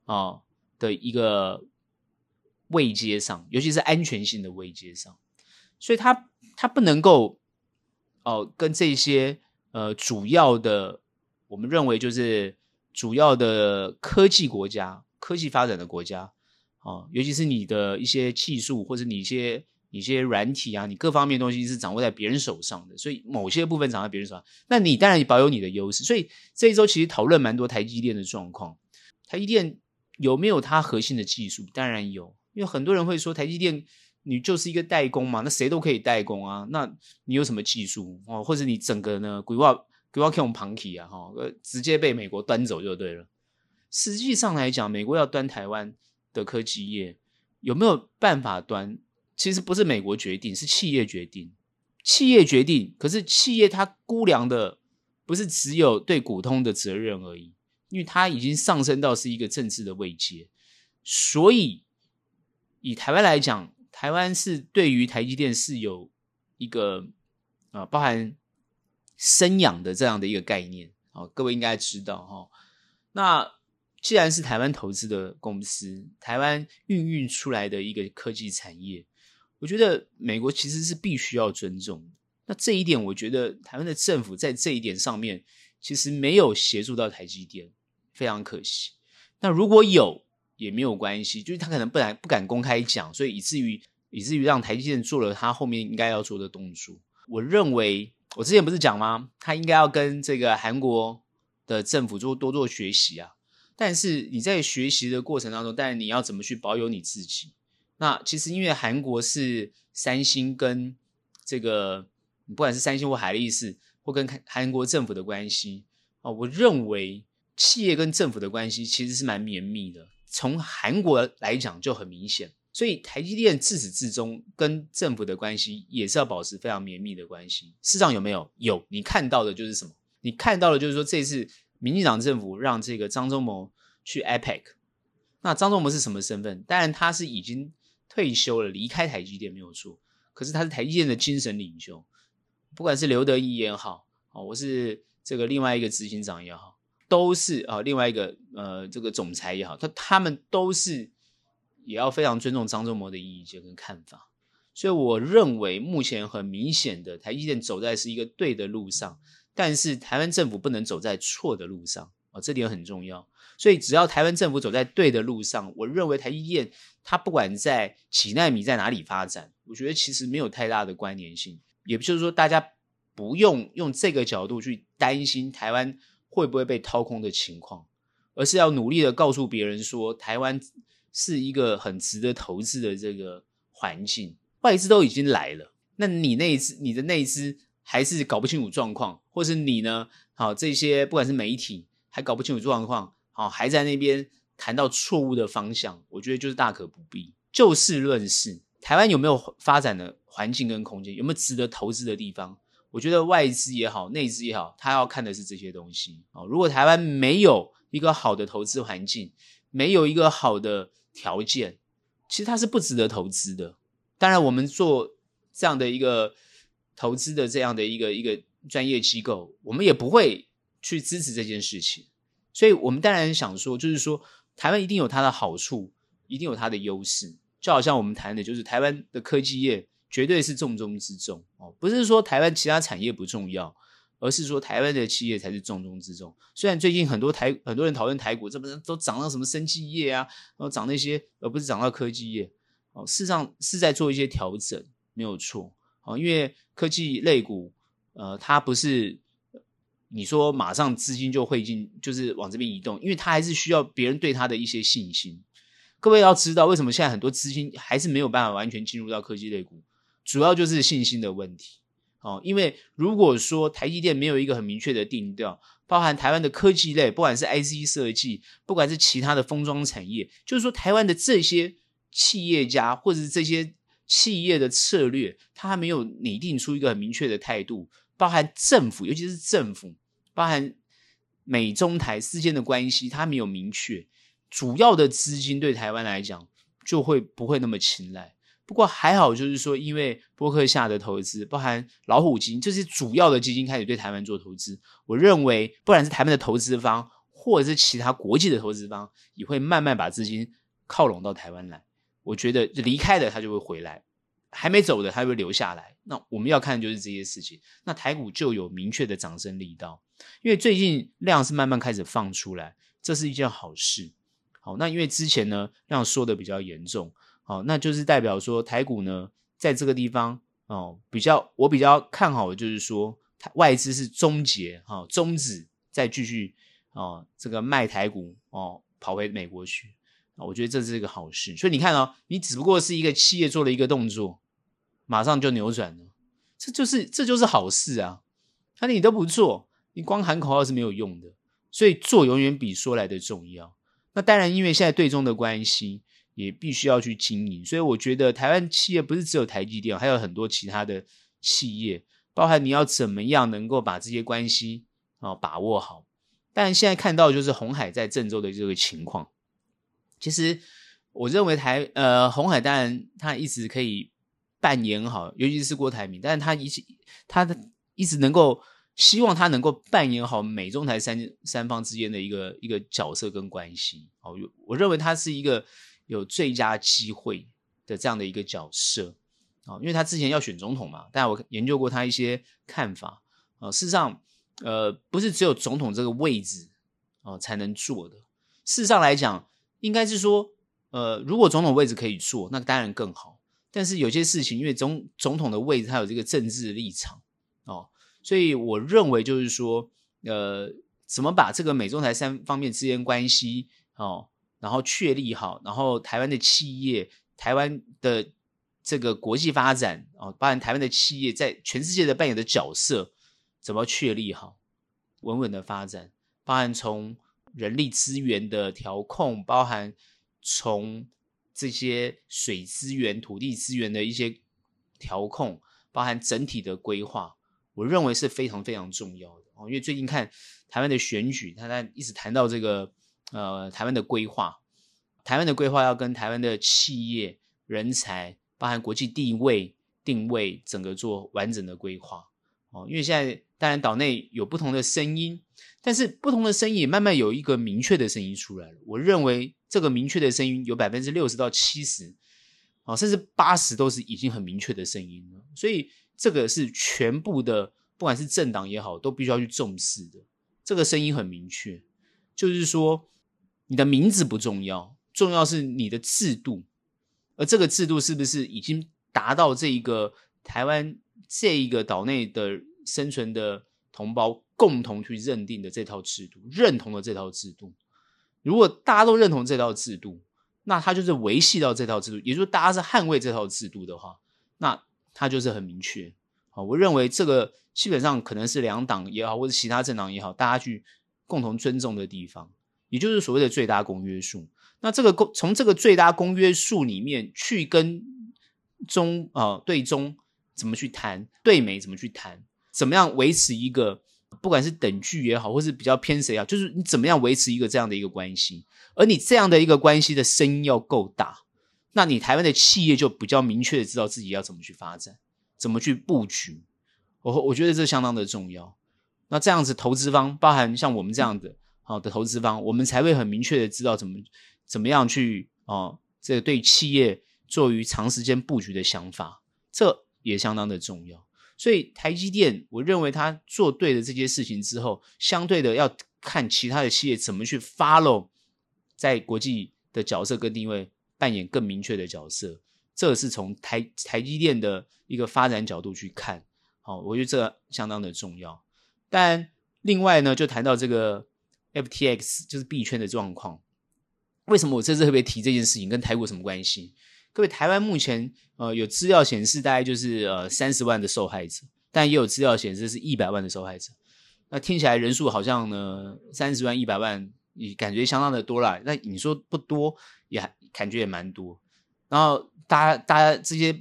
啊的一个位阶上，尤其是安全性的位阶上，所以它它不能够哦、跟这些。呃，主要的，我们认为就是主要的科技国家、科技发展的国家，啊，尤其是你的一些技术或者你一些一些软体啊，你各方面东西是掌握在别人手上的，所以某些部分掌握在别人手上，那你当然也保有你的优势。所以这一周其实讨论蛮多台积电的状况，台积电有没有它核心的技术？当然有，因为很多人会说台积电。你就是一个代工嘛，那谁都可以代工啊。那你有什么技术哦？或者你整个呢？规划规划用庞体啊，哈，直接被美国端走就对了。实际上来讲，美国要端台湾，的科技业有没有办法端？其实不是美国决定，是企业决定。企业决定，可是企业它估量的不是只有对股东的责任而已，因为它已经上升到是一个政治的位阶。所以以台湾来讲，台湾是对于台积电是有一个啊，包含生养的这样的一个概念。好，各位应该知道哈。那既然是台湾投资的公司，台湾孕育出来的一个科技产业。我觉得美国其实是必须要尊重的。那这一点，我觉得台湾的政府在这一点上面其实没有协助到台积电，非常可惜。那如果有也没有关系，就是他可能不敢不敢公开讲，所以以至于以至于让台积电做了他后面应该要做的动作。我认为我之前不是讲吗？他应该要跟这个韩国的政府做多做学习啊。但是你在学习的过程当中，但是你要怎么去保有你自己？那其实因为韩国是三星跟这个，不管是三星或海力士，或跟韩国政府的关系啊，我认为企业跟政府的关系其实是蛮绵密的。从韩国来讲就很明显，所以台积电自始至终跟政府的关系也是要保持非常绵密的关系。市场有没有？有。你看到的就是什么？你看到的就是说，这次民进党政府让这个张忠谋去 APEC，那张忠谋是什么身份？当然他是已经。退休了，离开台积电没有错，可是他是台积电的精神领袖，不管是刘德一也好，哦，我是这个另外一个执行长也好，都是啊，另外一个呃这个总裁也好，他他们都是也要非常尊重张忠谋的意见跟看法，所以我认为目前很明显的台积电走在是一个对的路上，但是台湾政府不能走在错的路上。哦，这点很重要，所以只要台湾政府走在对的路上，我认为台积电它不管在几纳米在哪里发展，我觉得其实没有太大的关联性，也就是说大家不用用这个角度去担心台湾会不会被掏空的情况，而是要努力的告诉别人说，台湾是一个很值得投资的这个环境，外资都已经来了，那你那一支你的那一支还是搞不清楚状况，或是你呢？好，这些不管是媒体。还搞不清楚状况，好，还在那边谈到错误的方向，我觉得就是大可不必。就事论事，台湾有没有发展的环境跟空间，有没有值得投资的地方？我觉得外资也好，内资也好，他要看的是这些东西。哦，如果台湾没有一个好的投资环境，没有一个好的条件，其实它是不值得投资的。当然，我们做这样的一个投资的这样的一个一个专业机构，我们也不会。去支持这件事情，所以我们当然想说，就是说台湾一定有它的好处，一定有它的优势。就好像我们谈的，就是台湾的科技业绝对是重中之重哦，不是说台湾其他产业不重要，而是说台湾的企业才是重中之重。虽然最近很多台很多人讨论台股，这不是都涨到什么生技业啊，然后涨那些，而不是涨到科技业哦。事实上是在做一些调整，没有错哦，因为科技类股，呃，它不是。你说马上资金就会进，就是往这边移动，因为他还是需要别人对他的一些信心。各位要知道，为什么现在很多资金还是没有办法完全进入到科技类股，主要就是信心的问题。哦，因为如果说台积电没有一个很明确的定调，包含台湾的科技类，不管是 IC 设计，不管是其他的封装产业，就是说台湾的这些企业家或者是这些企业的策略，他还没有拟定出一个很明确的态度，包含政府，尤其是政府。包含美中台之间的关系，它没有明确，主要的资金对台湾来讲就会不会那么青睐。不过还好，就是说，因为波克夏的投资，包含老虎基金这些主要的基金开始对台湾做投资，我认为，不管是台湾的投资方，或者是其他国际的投资方，也会慢慢把资金靠拢到台湾来。我觉得离开的他就会回来。还没走的，他会留下来。那我们要看的就是这些事情。那台股就有明确的涨升力道，因为最近量是慢慢开始放出来，这是一件好事。好，那因为之前呢量缩的比较严重，好，那就是代表说台股呢在这个地方哦比较我比较看好的就是说外资是终结哈终止再继续哦这个卖台股哦跑回美国去。我觉得这是一个好事，所以你看哦，你只不过是一个企业做了一个动作，马上就扭转了，这就是这就是好事啊！那你都不做，你光喊口号是没有用的，所以做永远比说来的重要。那当然，因为现在对中的关系，也必须要去经营。所以我觉得台湾企业不是只有台积电，还有很多其他的企业，包含你要怎么样能够把这些关系啊把握好。但现在看到就是鸿海在郑州的这个情况，其实我认为台呃鸿海当然他一直可以扮演好，尤其是郭台铭，但是他一直他的一直能够希望他能够扮演好美中台三三方之间的一个一个角色跟关系哦，我认为他是一个有最佳机会的这样的一个角色啊，因为他之前要选总统嘛，但我研究过他一些看法啊，事实上。呃，不是只有总统这个位置哦、才能做的。事实上来讲，应该是说，呃，如果总统位置可以做，那当然更好。但是有些事情，因为总总统的位置，他有这个政治立场哦，所以我认为就是说，呃，怎么把这个美中台三方面之间关系哦，然后确立好，然后台湾的企业，台湾的这个国际发展哦，包含台湾的企业在全世界的扮演的角色。怎么确立好稳稳的发展？包含从人力资源的调控，包含从这些水资源、土地资源的一些调控，包含整体的规划，我认为是非常非常重要的哦。因为最近看台湾的选举，他在一直谈到这个呃台湾的规划，台湾的规划要跟台湾的企业、人才，包含国际地位、定位，整个做完整的规划哦。因为现在。当然，岛内有不同的声音，但是不同的声音也慢慢有一个明确的声音出来了。我认为这个明确的声音有百分之六十到七十，啊，甚至八十都是已经很明确的声音了。所以这个是全部的，不管是政党也好，都必须要去重视的。这个声音很明确，就是说你的名字不重要，重要是你的制度，而这个制度是不是已经达到这一个台湾这一个岛内的。生存的同胞共同去认定的这套制度，认同的这套制度，如果大家都认同这套制度，那他就是维系到这套制度，也就是大家是捍卫这套制度的话，那他就是很明确。好，我认为这个基本上可能是两党也好，或者其他政党也好，大家去共同尊重的地方，也就是所谓的最大公约数。那这个公从这个最大公约数里面去跟中啊、对中怎么去谈，对美怎么去谈。怎么样维持一个，不管是等距也好，或是比较偏谁啊，就是你怎么样维持一个这样的一个关系，而你这样的一个关系的声音要够大，那你台湾的企业就比较明确的知道自己要怎么去发展，怎么去布局。我我觉得这相当的重要。那这样子投资方，包含像我们这样的好的投资方，我们才会很明确的知道怎么怎么样去哦，这对企业做于长时间布局的想法，这也相当的重要。所以台积电，我认为他做对了这些事情之后，相对的要看其他的企业怎么去 follow 在国际的角色跟定位，扮演更明确的角色。这是从台台积电的一个发展角度去看，好，我觉得这相当的重要。但另外呢，就谈到这个 FTX 就是币圈的状况，为什么我这次特别提这件事情，跟台股什么关系？各位，台湾目前呃有资料显示，大概就是呃三十万的受害者，但也有资料显示是一百万的受害者。那听起来人数好像呢三十万、一百万，你感觉相当的多啦。那你说不多，也感觉也蛮多。然后大家大家这些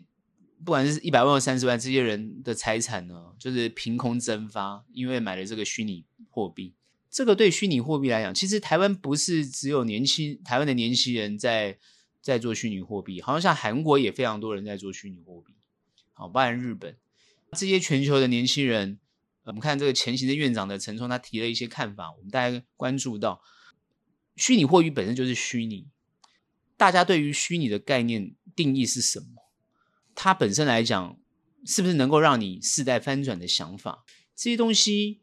不管是一百万或三十万，这些人的财产呢，就是凭空蒸发，因为买了这个虚拟货币。这个对虚拟货币来讲，其实台湾不是只有年轻台湾的年轻人在。在做虚拟货币，好像像韩国也非常多人在做虚拟货币，好，包含日本这些全球的年轻人，我们看这个前行的院长的陈冲，他提了一些看法，我们大家关注到，虚拟货币本身就是虚拟，大家对于虚拟的概念定义是什么？它本身来讲，是不是能够让你世代翻转的想法？这些东西。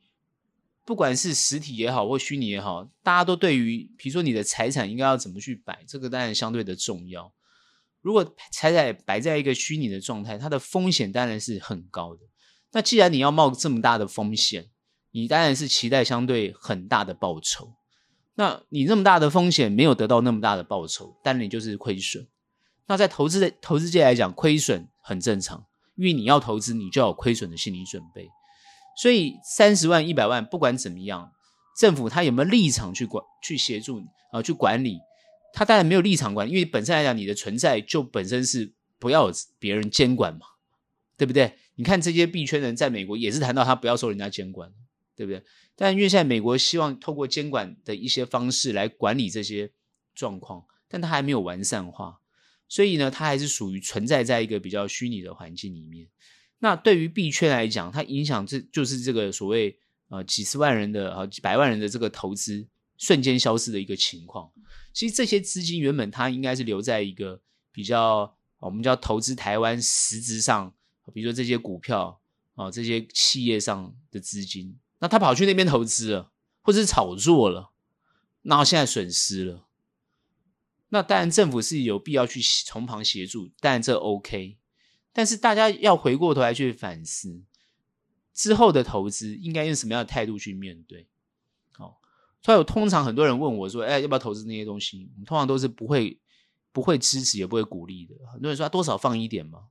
不管是实体也好，或虚拟也好，大家都对于，比如说你的财产应该要怎么去摆，这个当然相对的重要。如果财产摆在一个虚拟的状态，它的风险当然是很高的。那既然你要冒这么大的风险，你当然是期待相对很大的报酬。那你那么大的风险没有得到那么大的报酬，当然你就是亏损。那在投资的投资界来讲，亏损很正常，因为你要投资，你就要有亏损的心理准备。所以三十万、一百万，不管怎么样，政府他有没有立场去管、去协助你啊、去管理？他当然没有立场管，因为本身来讲，你的存在就本身是不要别人监管嘛，对不对？你看这些币圈人在美国也是谈到他不要受人家监管，对不对？但因为现在美国希望透过监管的一些方式来管理这些状况，但它还没有完善化，所以呢，它还是属于存在在一个比较虚拟的环境里面。那对于币圈来讲，它影响这就是这个所谓呃几十万人的啊几百万人的这个投资瞬间消失的一个情况。其实这些资金原本它应该是留在一个比较我们叫投资台湾实质上，比如说这些股票啊这些企业上的资金，那他跑去那边投资了，或者是炒作了，然后现在损失了。那当然政府是有必要去从旁协助，当然这 OK。但是大家要回过头来去反思，之后的投资应该用什么样的态度去面对？好，所以我通常很多人问我说：“哎，要不要投资那些东西？”我们通常都是不会不会支持，也不会鼓励的。很多人说：“多少放一点嘛，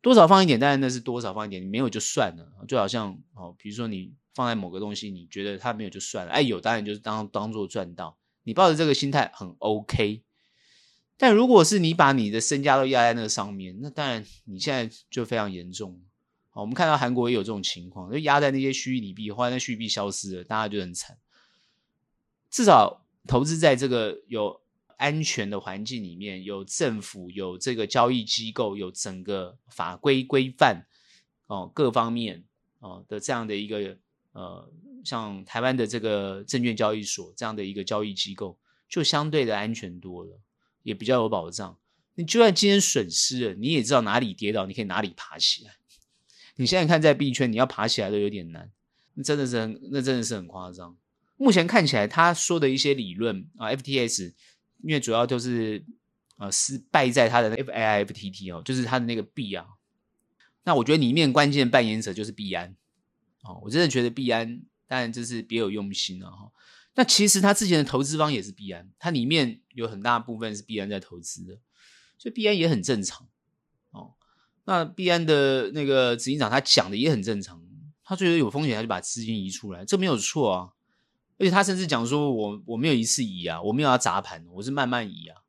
多少放一点，当然那是多少放一点，你没有就算了。”就好像哦，比如说你放在某个东西，你觉得它没有就算了，哎，有当然就是当当做赚到。你抱着这个心态很 OK。但如果是你把你的身家都压在那个上面，那当然你现在就非常严重。好，我们看到韩国也有这种情况，就压在那些虚拟币，后来那虚拟币消失了，大家就很惨。至少投资在这个有安全的环境里面，有政府，有这个交易机构，有整个法规规范哦，各方面哦的这样的一个呃，像台湾的这个证券交易所这样的一个交易机构，就相对的安全多了。也比较有保障。你就算今天损失了，你也知道哪里跌倒，你可以哪里爬起来。你现在看在币圈，你要爬起来都有点难，那真的是很，那真的是很夸张。目前看起来，他说的一些理论啊，FTS，因为主要就是呃失败在他的 FAIFTT 哦，就是他的那个币啊。那我觉得里面关键扮演者就是币安哦，我真的觉得币安当然这是别有用心了哈。那其实他之前的投资方也是币安，它里面有很大部分是币安在投资的，所以币安也很正常哦。那币安的那个执行长他讲的也很正常，他觉得有风险他就把资金移出来，这没有错啊。而且他甚至讲说我，我我没有一次移啊，我没有要砸盘，我是慢慢移啊，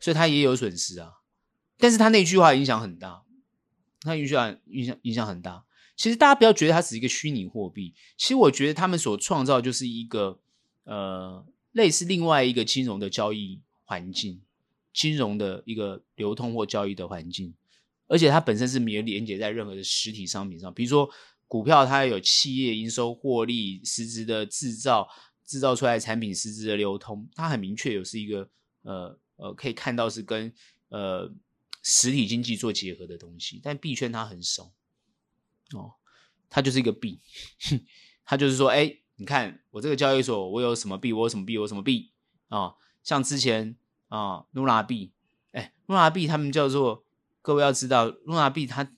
所以他也有损失啊。但是他那句话影响很大，他影响影响影响很大。其实大家不要觉得它只是一个虚拟货币，其实我觉得他们所创造就是一个。呃，类似另外一个金融的交易环境，金融的一个流通或交易的环境，而且它本身是没有连接在任何的实体商品上。比如说股票，它有企业营收、获利、实质的制造、制造出来产品实质的流通，它很明确有是一个呃呃可以看到是跟呃实体经济做结合的东西。但币圈它很少哦，它就是一个币，它就是说，哎。你看我这个交易所，我有什么币？我有什么币？我有什么币啊、哦？像之前啊，Luna 币，哎露娜币他们叫做，各位要知道露娜币它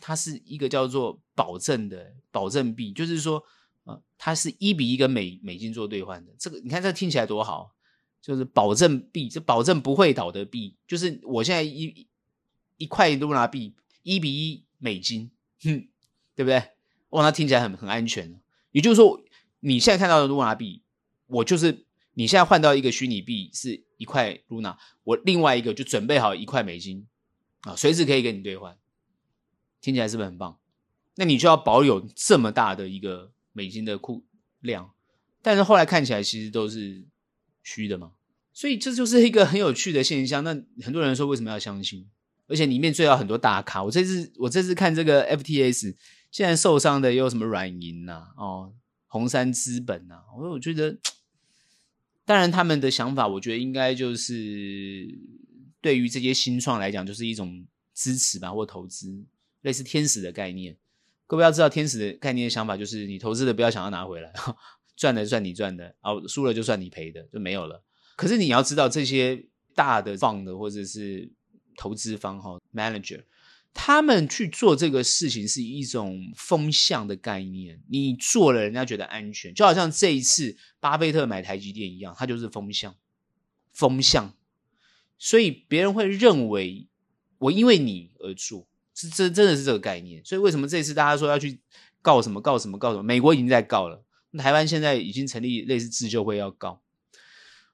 它是一个叫做保证的保证币，就是说，呃，它是一比一跟美美金做兑换的。这个你看这听起来多好，就是保证币，这保证不会倒的币，就是我现在一一块露娜币一比一美金，哼，对不对？哇，那听起来很很安全。也就是说。你现在看到的露娜币，我就是你现在换到一个虚拟币是一块露娜我另外一个就准备好一块美金啊，随时可以跟你兑换，听起来是不是很棒？那你就要保有这么大的一个美金的库量，但是后来看起来其实都是虚的嘛，所以这就是一个很有趣的现象。那很多人说为什么要相信？而且里面最好很多大咖，我这次我这次看这个 FTS，现在受伤的也有什么软银呐、啊，哦。红杉资本呐、啊，我我觉得，当然他们的想法，我觉得应该就是对于这些新创来讲，就是一种支持吧，或投资，类似天使的概念。各位要知道，天使的概念的想法就是，你投资的不要想要拿回来，<laughs> 赚的算你赚的，哦，输了就算你赔的，就没有了。可是你要知道，这些大的放的或者是投资方哈，manager。他们去做这个事情是一种风向的概念，你做了，人家觉得安全，就好像这一次巴菲特买台积电一样，它就是风向，风向，所以别人会认为我因为你而做，是真真的是这个概念。所以为什么这次大家说要去告什么告什么告什么？美国已经在告了，台湾现在已经成立类似自救会要告。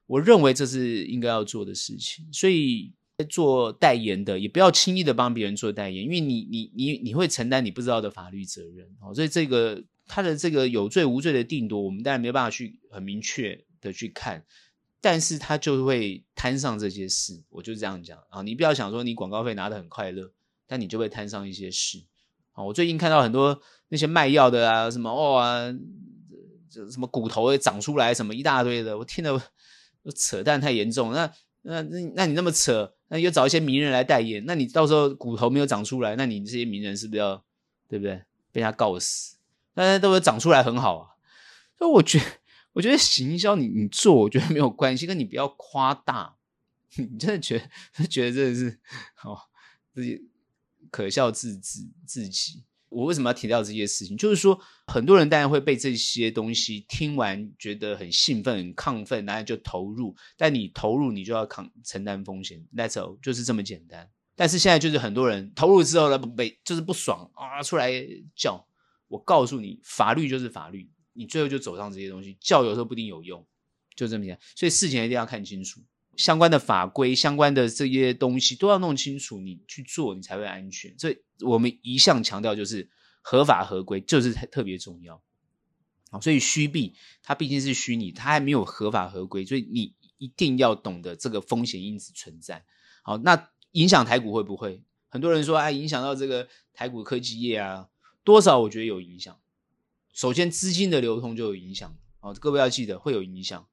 我认为这是应该要做的事情。所以做代言的也不要轻易的帮别人做代言，因为你你你你会承担你不知道的法律责任哦。所以这个他的这个有罪无罪的定夺，我们当然没办法去很明确的去看，但是他就会摊上这些事。我就这样讲啊，你不要想说你广告费拿的很快乐，但你就会摊上一些事。啊，我最近看到很多那些卖药的啊，什么哦啊，这什么骨头会长出来，什么一大堆的，我听得扯淡太严重。那那那那你那么扯，那又找一些名人来代言，那你到时候骨头没有长出来，那你这些名人是不是要对不对？被他告死？但是都会长出来很好啊。所以我觉得，我觉得行销你你做，我觉得没有关系，但你不要夸大。你真的觉得 <laughs> 觉得真的是哦自己。可笑自自自己，我为什么要提到这些事情？就是说，很多人当然会被这些东西听完，觉得很兴奋、很亢奋，然后就投入。但你投入，你就要扛承担风险，That's all，就是这么简单。但是现在就是很多人投入之后呢，被就是不爽啊，出来叫。我告诉你，法律就是法律，你最后就走上这些东西，叫有时候不一定有用，就这么简单。所以事情一定要看清楚。相关的法规、相关的这些东西都要弄清楚，你去做，你才会安全。所以我们一向强调就是合法合规，就是特别重要。好，所以虚币它毕竟是虚拟，它还没有合法合规，所以你一定要懂得这个风险因子存在。好，那影响台股会不会？很多人说，哎，影响到这个台股科技业啊，多少？我觉得有影响。首先，资金的流通就有影响。好，各位要记得会有影响。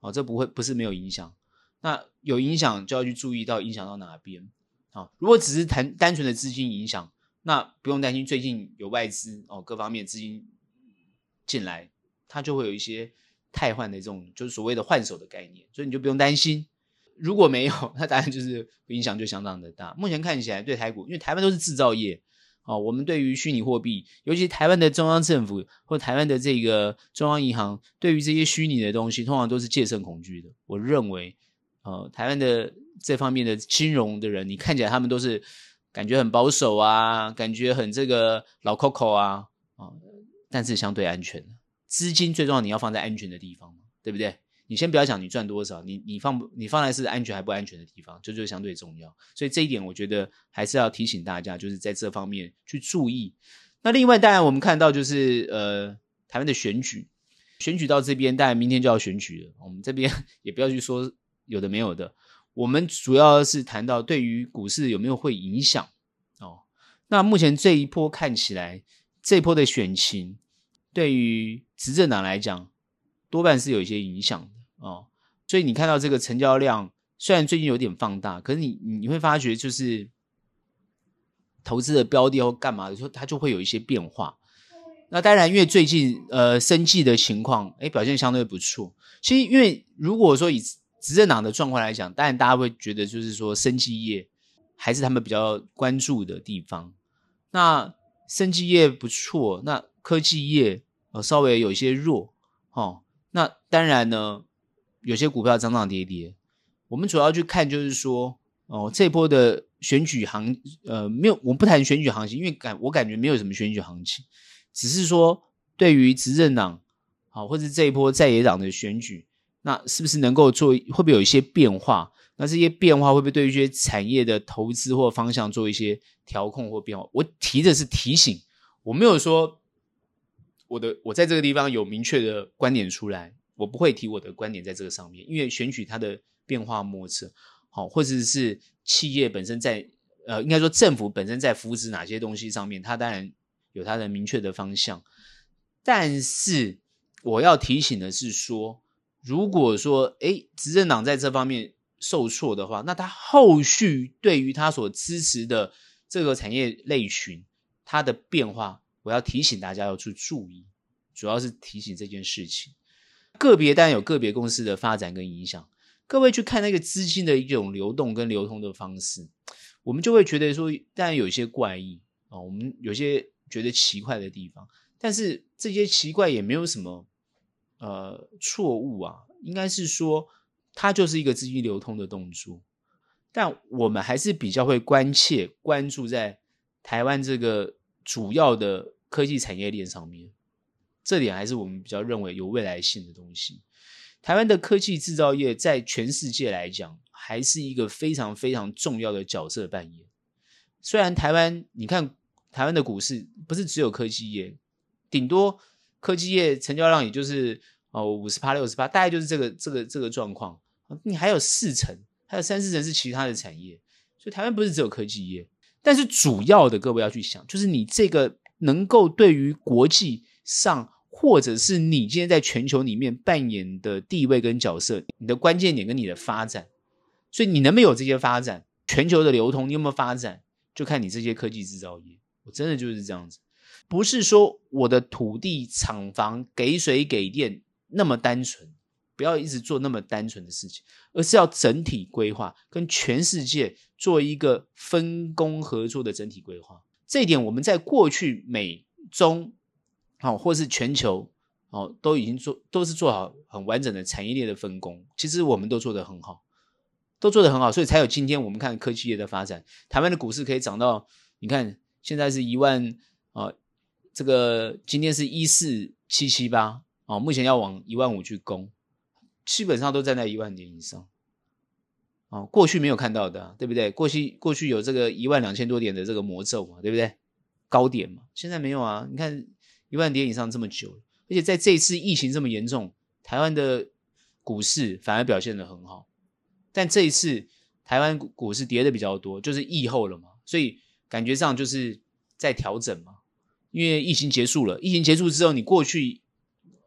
好，这不会不是没有影响。那有影响就要去注意到影响到哪边啊？如果只是谈单纯的资金影响，那不用担心。最近有外资哦，各方面资金进来，它就会有一些汰换的这种，就是所谓的换手的概念，所以你就不用担心。如果没有，那当然就是影响就相当的大。目前看起来，对台股，因为台湾都是制造业哦，我们对于虚拟货币，尤其台湾的中央政府或台湾的这个中央银行，对于这些虚拟的东西，通常都是戒慎恐惧的。我认为。呃，台湾的这方面的金融的人，你看起来他们都是感觉很保守啊，感觉很这个老 Coco 啊，啊，但是相对安全。资金最重要，你要放在安全的地方嘛，对不对？你先不要讲你赚多少，你你放你放在是安全还不安全的地方，这就相对重要。所以这一点，我觉得还是要提醒大家，就是在这方面去注意。那另外，当然我们看到就是呃，台湾的选举，选举到这边，当然明天就要选举了，我们这边 <laughs> 也不要去说。有的没有的，我们主要是谈到对于股市有没有会影响哦。那目前这一波看起来，这一波的选情对于执政党来讲，多半是有一些影响的哦。所以你看到这个成交量虽然最近有点放大，可是你你会发觉就是投资的标的或干嘛的时候，它就会有一些变化。那当然，因为最近呃生计的情况，哎，表现相对不错。其实因为如果说以执政党的状况来讲，当然大家会觉得就是说，生技业还是他们比较关注的地方。那生技业不错，那科技业呃稍微有一些弱哦。那当然呢，有些股票涨涨跌跌。我们主要去看就是说，哦，这波的选举行呃没有，我们不谈选举行情，因为感我感觉没有什么选举行情，只是说对于执政党好，或者这一波在野党的选举。那是不是能够做？会不会有一些变化？那这些变化会不会对于一些产业的投资或方向做一些调控或变化？我提的是提醒，我没有说我的我在这个地方有明确的观点出来，我不会提我的观点在这个上面，因为选举它的变化莫测，好，或者是企业本身在呃，应该说政府本身在扶持哪些东西上面，它当然有它的明确的方向，但是我要提醒的是说。如果说，诶，执政党在这方面受挫的话，那他后续对于他所支持的这个产业类群，它的变化，我要提醒大家要去注意，主要是提醒这件事情。个别当然有个别公司的发展跟影响，各位去看那个资金的一种流动跟流通的方式，我们就会觉得说，当然有些怪异啊，我们有些觉得奇怪的地方，但是这些奇怪也没有什么。呃，错误啊，应该是说它就是一个资金流通的动作，但我们还是比较会关切、关注在台湾这个主要的科技产业链上面，这点还是我们比较认为有未来性的东西。台湾的科技制造业在全世界来讲，还是一个非常非常重要的角色扮演。虽然台湾，你看台湾的股市不是只有科技业，顶多科技业成交量也就是哦五十趴六十趴，大概就是这个这个这个状况。你还有四成，还有三四成是其他的产业，所以台湾不是只有科技业。但是主要的各位要去想，就是你这个能够对于国际上，或者是你今天在全球里面扮演的地位跟角色，你的关键点跟你的发展，所以你能不能有这些发展，全球的流通，你有没有发展？就看你这些科技制造业，我真的就是这样子，不是说我的土地、厂房给水给电那么单纯，不要一直做那么单纯的事情，而是要整体规划，跟全世界做一个分工合作的整体规划。这一点我们在过去美中，好，或是全球，哦，都已经做，都是做好很完整的产业链的分工。其实我们都做得很好。都做得很好，所以才有今天我们看科技业的发展。台湾的股市可以涨到，你看现在是一万啊，这个今天是一四七七八啊，目前要往一万五去攻，基本上都站在一万点以上。哦，过去没有看到的，对不对？过去过去有这个一万两千多点的这个魔咒嘛，对不对？高点嘛，现在没有啊。你看一万点以上这么久，而且在这一次疫情这么严重，台湾的股市反而表现得很好。但这一次台湾股股市跌的比较多，就是疫后了嘛，所以感觉上就是在调整嘛。因为疫情结束了，疫情结束之后，你过去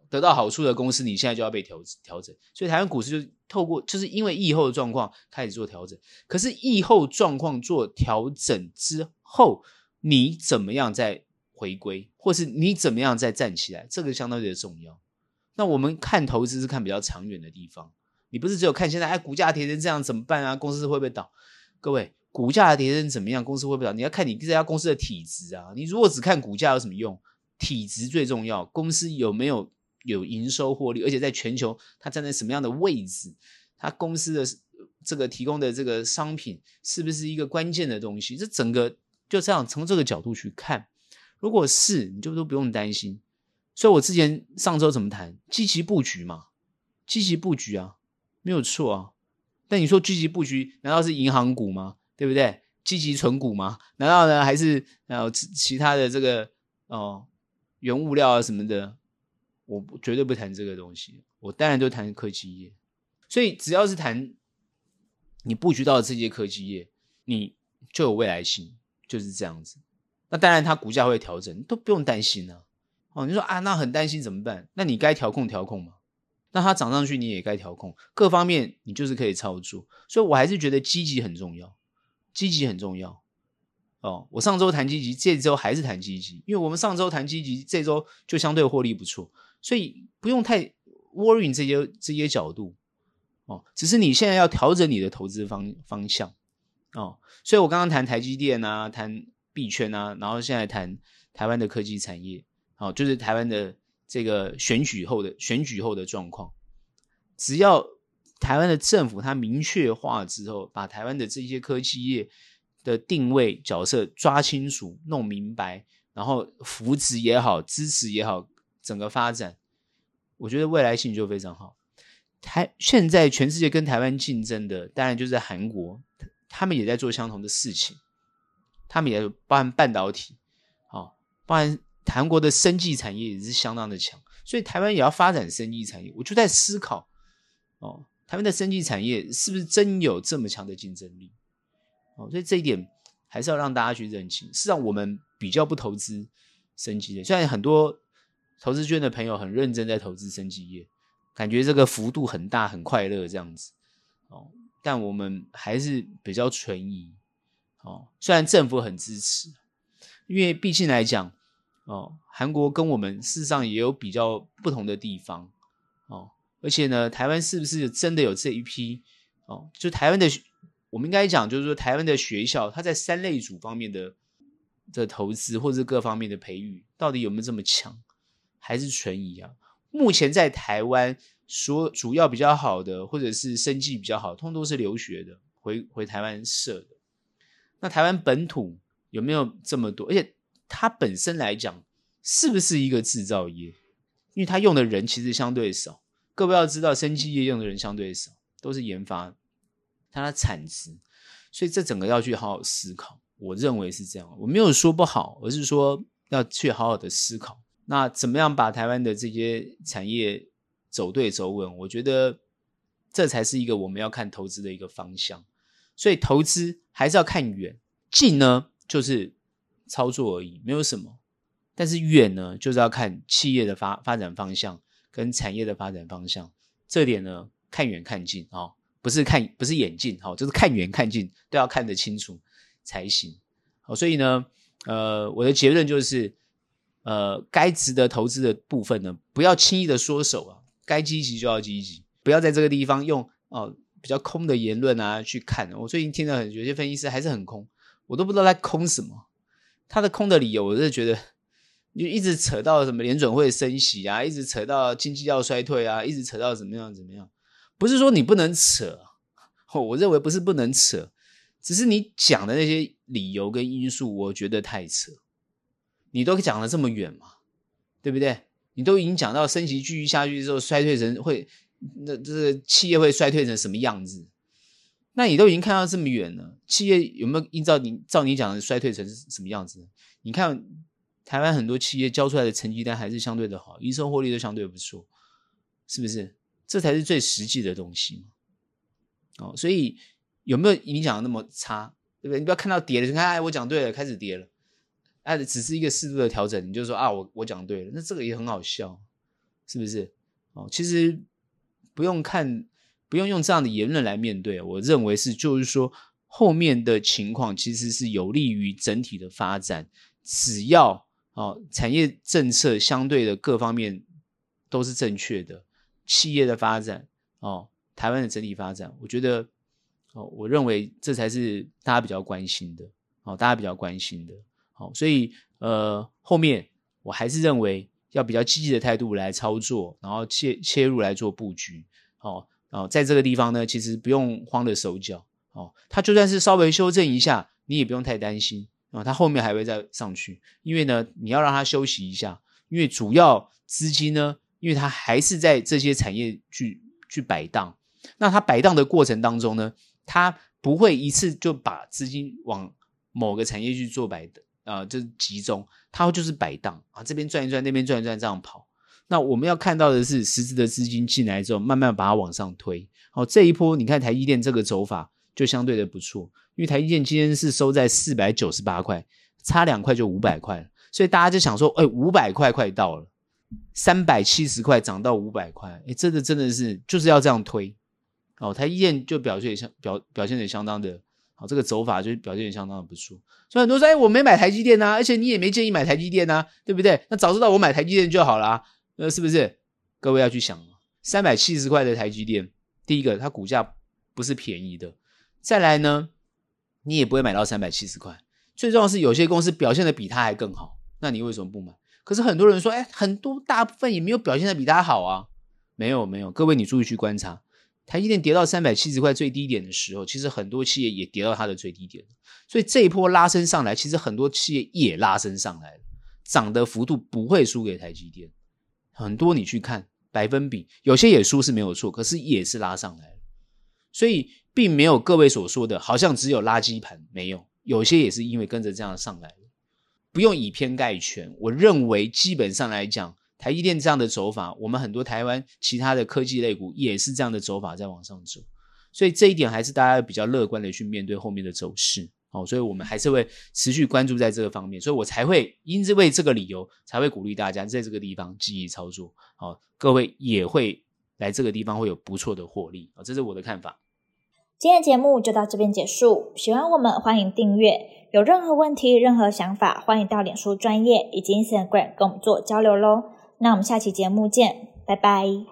得到好处的公司，你现在就要被调调整，所以台湾股市就透过就是因为疫后的状况开始做调整。可是疫后状况做调整之后，你怎么样再回归，或是你怎么样再站起来，这个相当的重要。那我们看投资是看比较长远的地方。你不是只有看现在，哎，股价跌成这样怎么办啊？公司会不会倒？各位，股价跌成怎么样？公司会不会倒？你要看你这家公司的体质啊。你如果只看股价有什么用？体质最重要。公司有没有有营收获利？而且在全球它站在什么样的位置？它公司的这个提供的这个商品是不是一个关键的东西？这整个就这样从这个角度去看。如果是，你就都不用担心。所以我之前上周怎么谈？积极布局嘛，积极布局啊。没有错啊，但你说积极布局，难道是银行股吗？对不对？积极存股吗？难道呢还是呃其他的这个哦原物料啊什么的？我绝对不谈这个东西，我当然都谈科技业。所以只要是谈你布局到这些科技业，你就有未来性，就是这样子。那当然它股价会调整，都不用担心啊。哦，你说啊，那很担心怎么办？那你该调控调控嘛。那它涨上去，你也该调控，各方面你就是可以操作，所以我还是觉得积极很重要，积极很重要。哦，我上周谈积极，这周还是谈积极，因为我们上周谈积极，这周就相对获利不错，所以不用太 worry 这些这些角度。哦，只是你现在要调整你的投资方方向。哦，所以我刚刚谈台积电啊，谈币圈啊，然后现在谈台湾的科技产业，哦，就是台湾的。这个选举后的选举后的状况，只要台湾的政府它明确化之后，把台湾的这些科技业的定位角色抓清楚、弄明白，然后扶持也好、支持也好，整个发展，我觉得未来性就非常好。台现在全世界跟台湾竞争的，当然就是韩国，他们也在做相同的事情，他们也包含半导体，好，包含。韩国的生技产业也是相当的强，所以台湾也要发展生技产业。我就在思考，哦，台湾的生技产业是不是真有这么强的竞争力？哦，所以这一点还是要让大家去认清。事实上，我们比较不投资生技业，虽然很多投资圈的朋友很认真在投资生技业，感觉这个幅度很大，很快乐这样子。哦，但我们还是比较存疑。哦，虽然政府很支持，因为毕竟来讲。哦，韩国跟我们事实上也有比较不同的地方，而且呢，台湾是不是真的有这一批哦？就台湾的，我们应该讲，就是说台湾的学校，它在三类组方面的的投资或者各方面的培育，到底有没有这么强，还是存疑啊？目前在台湾说主要比较好的，或者是生计比较好，通通都是留学的，回回台湾设的。那台湾本土有没有这么多？而且。它本身来讲，是不是一个制造业？因为它用的人其实相对少，各位要知道，生技业用的人相对少，都是研发，它的产值，所以这整个要去好好思考。我认为是这样，我没有说不好，而是说要去好好的思考。那怎么样把台湾的这些产业走对走稳？我觉得这才是一个我们要看投资的一个方向。所以投资还是要看远，近呢就是操作而已，没有什么。但是远呢，就是要看企业的发发展方向跟产业的发展方向。这点呢，看远看近啊、哦，不是看不是眼近哈、哦，就是看远看近都要看得清楚才行。好，所以呢，呃，我的结论就是，呃，该值得投资的部分呢，不要轻易的缩手啊，该积极就要积极，不要在这个地方用哦、比较空的言论啊去看。我最近听到很有些分析师还是很空，我都不知道在空什么。他的空的理由，我是觉得。就一直扯到什么联准会升息啊，一直扯到经济要衰退啊，一直扯到怎么样怎么样？不是说你不能扯，我认为不是不能扯，只是你讲的那些理由跟因素，我觉得太扯。你都讲了这么远嘛，对不对？你都已经讲到升息继续下去之后，衰退成会，那这个企业会衰退成什么样子？那你都已经看到这么远了，企业有没有依照你照你讲的衰退成什么样子？你看。台湾很多企业交出来的成绩单还是相对的好，营收获利都相对不错，是不是？这才是最实际的东西嘛。哦，所以有没有你讲的那么差，对不对？你不要看到跌了，就看哎，我讲对了，开始跌了，哎，只是一个适度的调整，你就说啊，我我讲对了，那这个也很好笑，是不是？哦，其实不用看，不用用这样的言论来面对，我认为是就是说后面的情况其实是有利于整体的发展，只要。哦，产业政策相对的各方面都是正确的，企业的发展哦，台湾的整体发展，我觉得哦，我认为这才是大家比较关心的，哦，大家比较关心的，好，所以呃，后面我还是认为要比较积极的态度来操作，然后切切入来做布局，哦，然后在这个地方呢，其实不用慌了手脚，哦，它就算是稍微修正一下，你也不用太担心。啊，它后面还会再上去，因为呢，你要让它休息一下，因为主要资金呢，因为它还是在这些产业去去摆荡，那它摆荡的过程当中呢，它不会一次就把资金往某个产业去做摆的啊，就是集中，它就是摆荡啊，这边转一转，那边转一转，这样跑。那我们要看到的是实质的资金进来之后，慢慢把它往上推。好，这一波你看台积电这个走法就相对的不错。因为台积电今天是收在四百九十八块，差两块就五百块了，所以大家就想说，哎，五百块快到了，三百七十块涨到五百块，哎，真的真的是就是要这样推，哦，台积电就表现相表表现的相当的好，这个走法就表现的相当的不错。所以很多人说，哎，我没买台积电呐，而且你也没建议买台积电呐，对不对？那早知道我买台积电就好了，呃，是不是？各位要去想，三百七十块的台积电，第一个它股价不是便宜的，再来呢？你也不会买到三百七十块。最重要是，有些公司表现的比它还更好，那你为什么不买？可是很多人说，哎，很多大部分也没有表现的比它好啊。没有，没有。各位，你注意去观察，台积电跌到三百七十块最低点的时候，其实很多企业也跌到它的最低点。所以这一波拉升上来，其实很多企业也拉升上来了，涨的幅度不会输给台积电。很多你去看百分比，有些也输是没有错，可是也是拉上来了。所以。并没有各位所说的，好像只有垃圾盘，没有，有些也是因为跟着这样上来的，不用以偏概全。我认为基本上来讲，台积电这样的走法，我们很多台湾其他的科技类股也是这样的走法在往上走，所以这一点还是大家比较乐观的去面对后面的走势。好，所以我们还是会持续关注在这个方面，所以我才会因为这个理由才会鼓励大家在这个地方积极操作。好，各位也会来这个地方会有不错的获利啊，这是我的看法。今天的节目就到这边结束。喜欢我们，欢迎订阅。有任何问题、任何想法，欢迎到脸书专业以及 Instagram 跟我们做交流喽。那我们下期节目见，拜拜。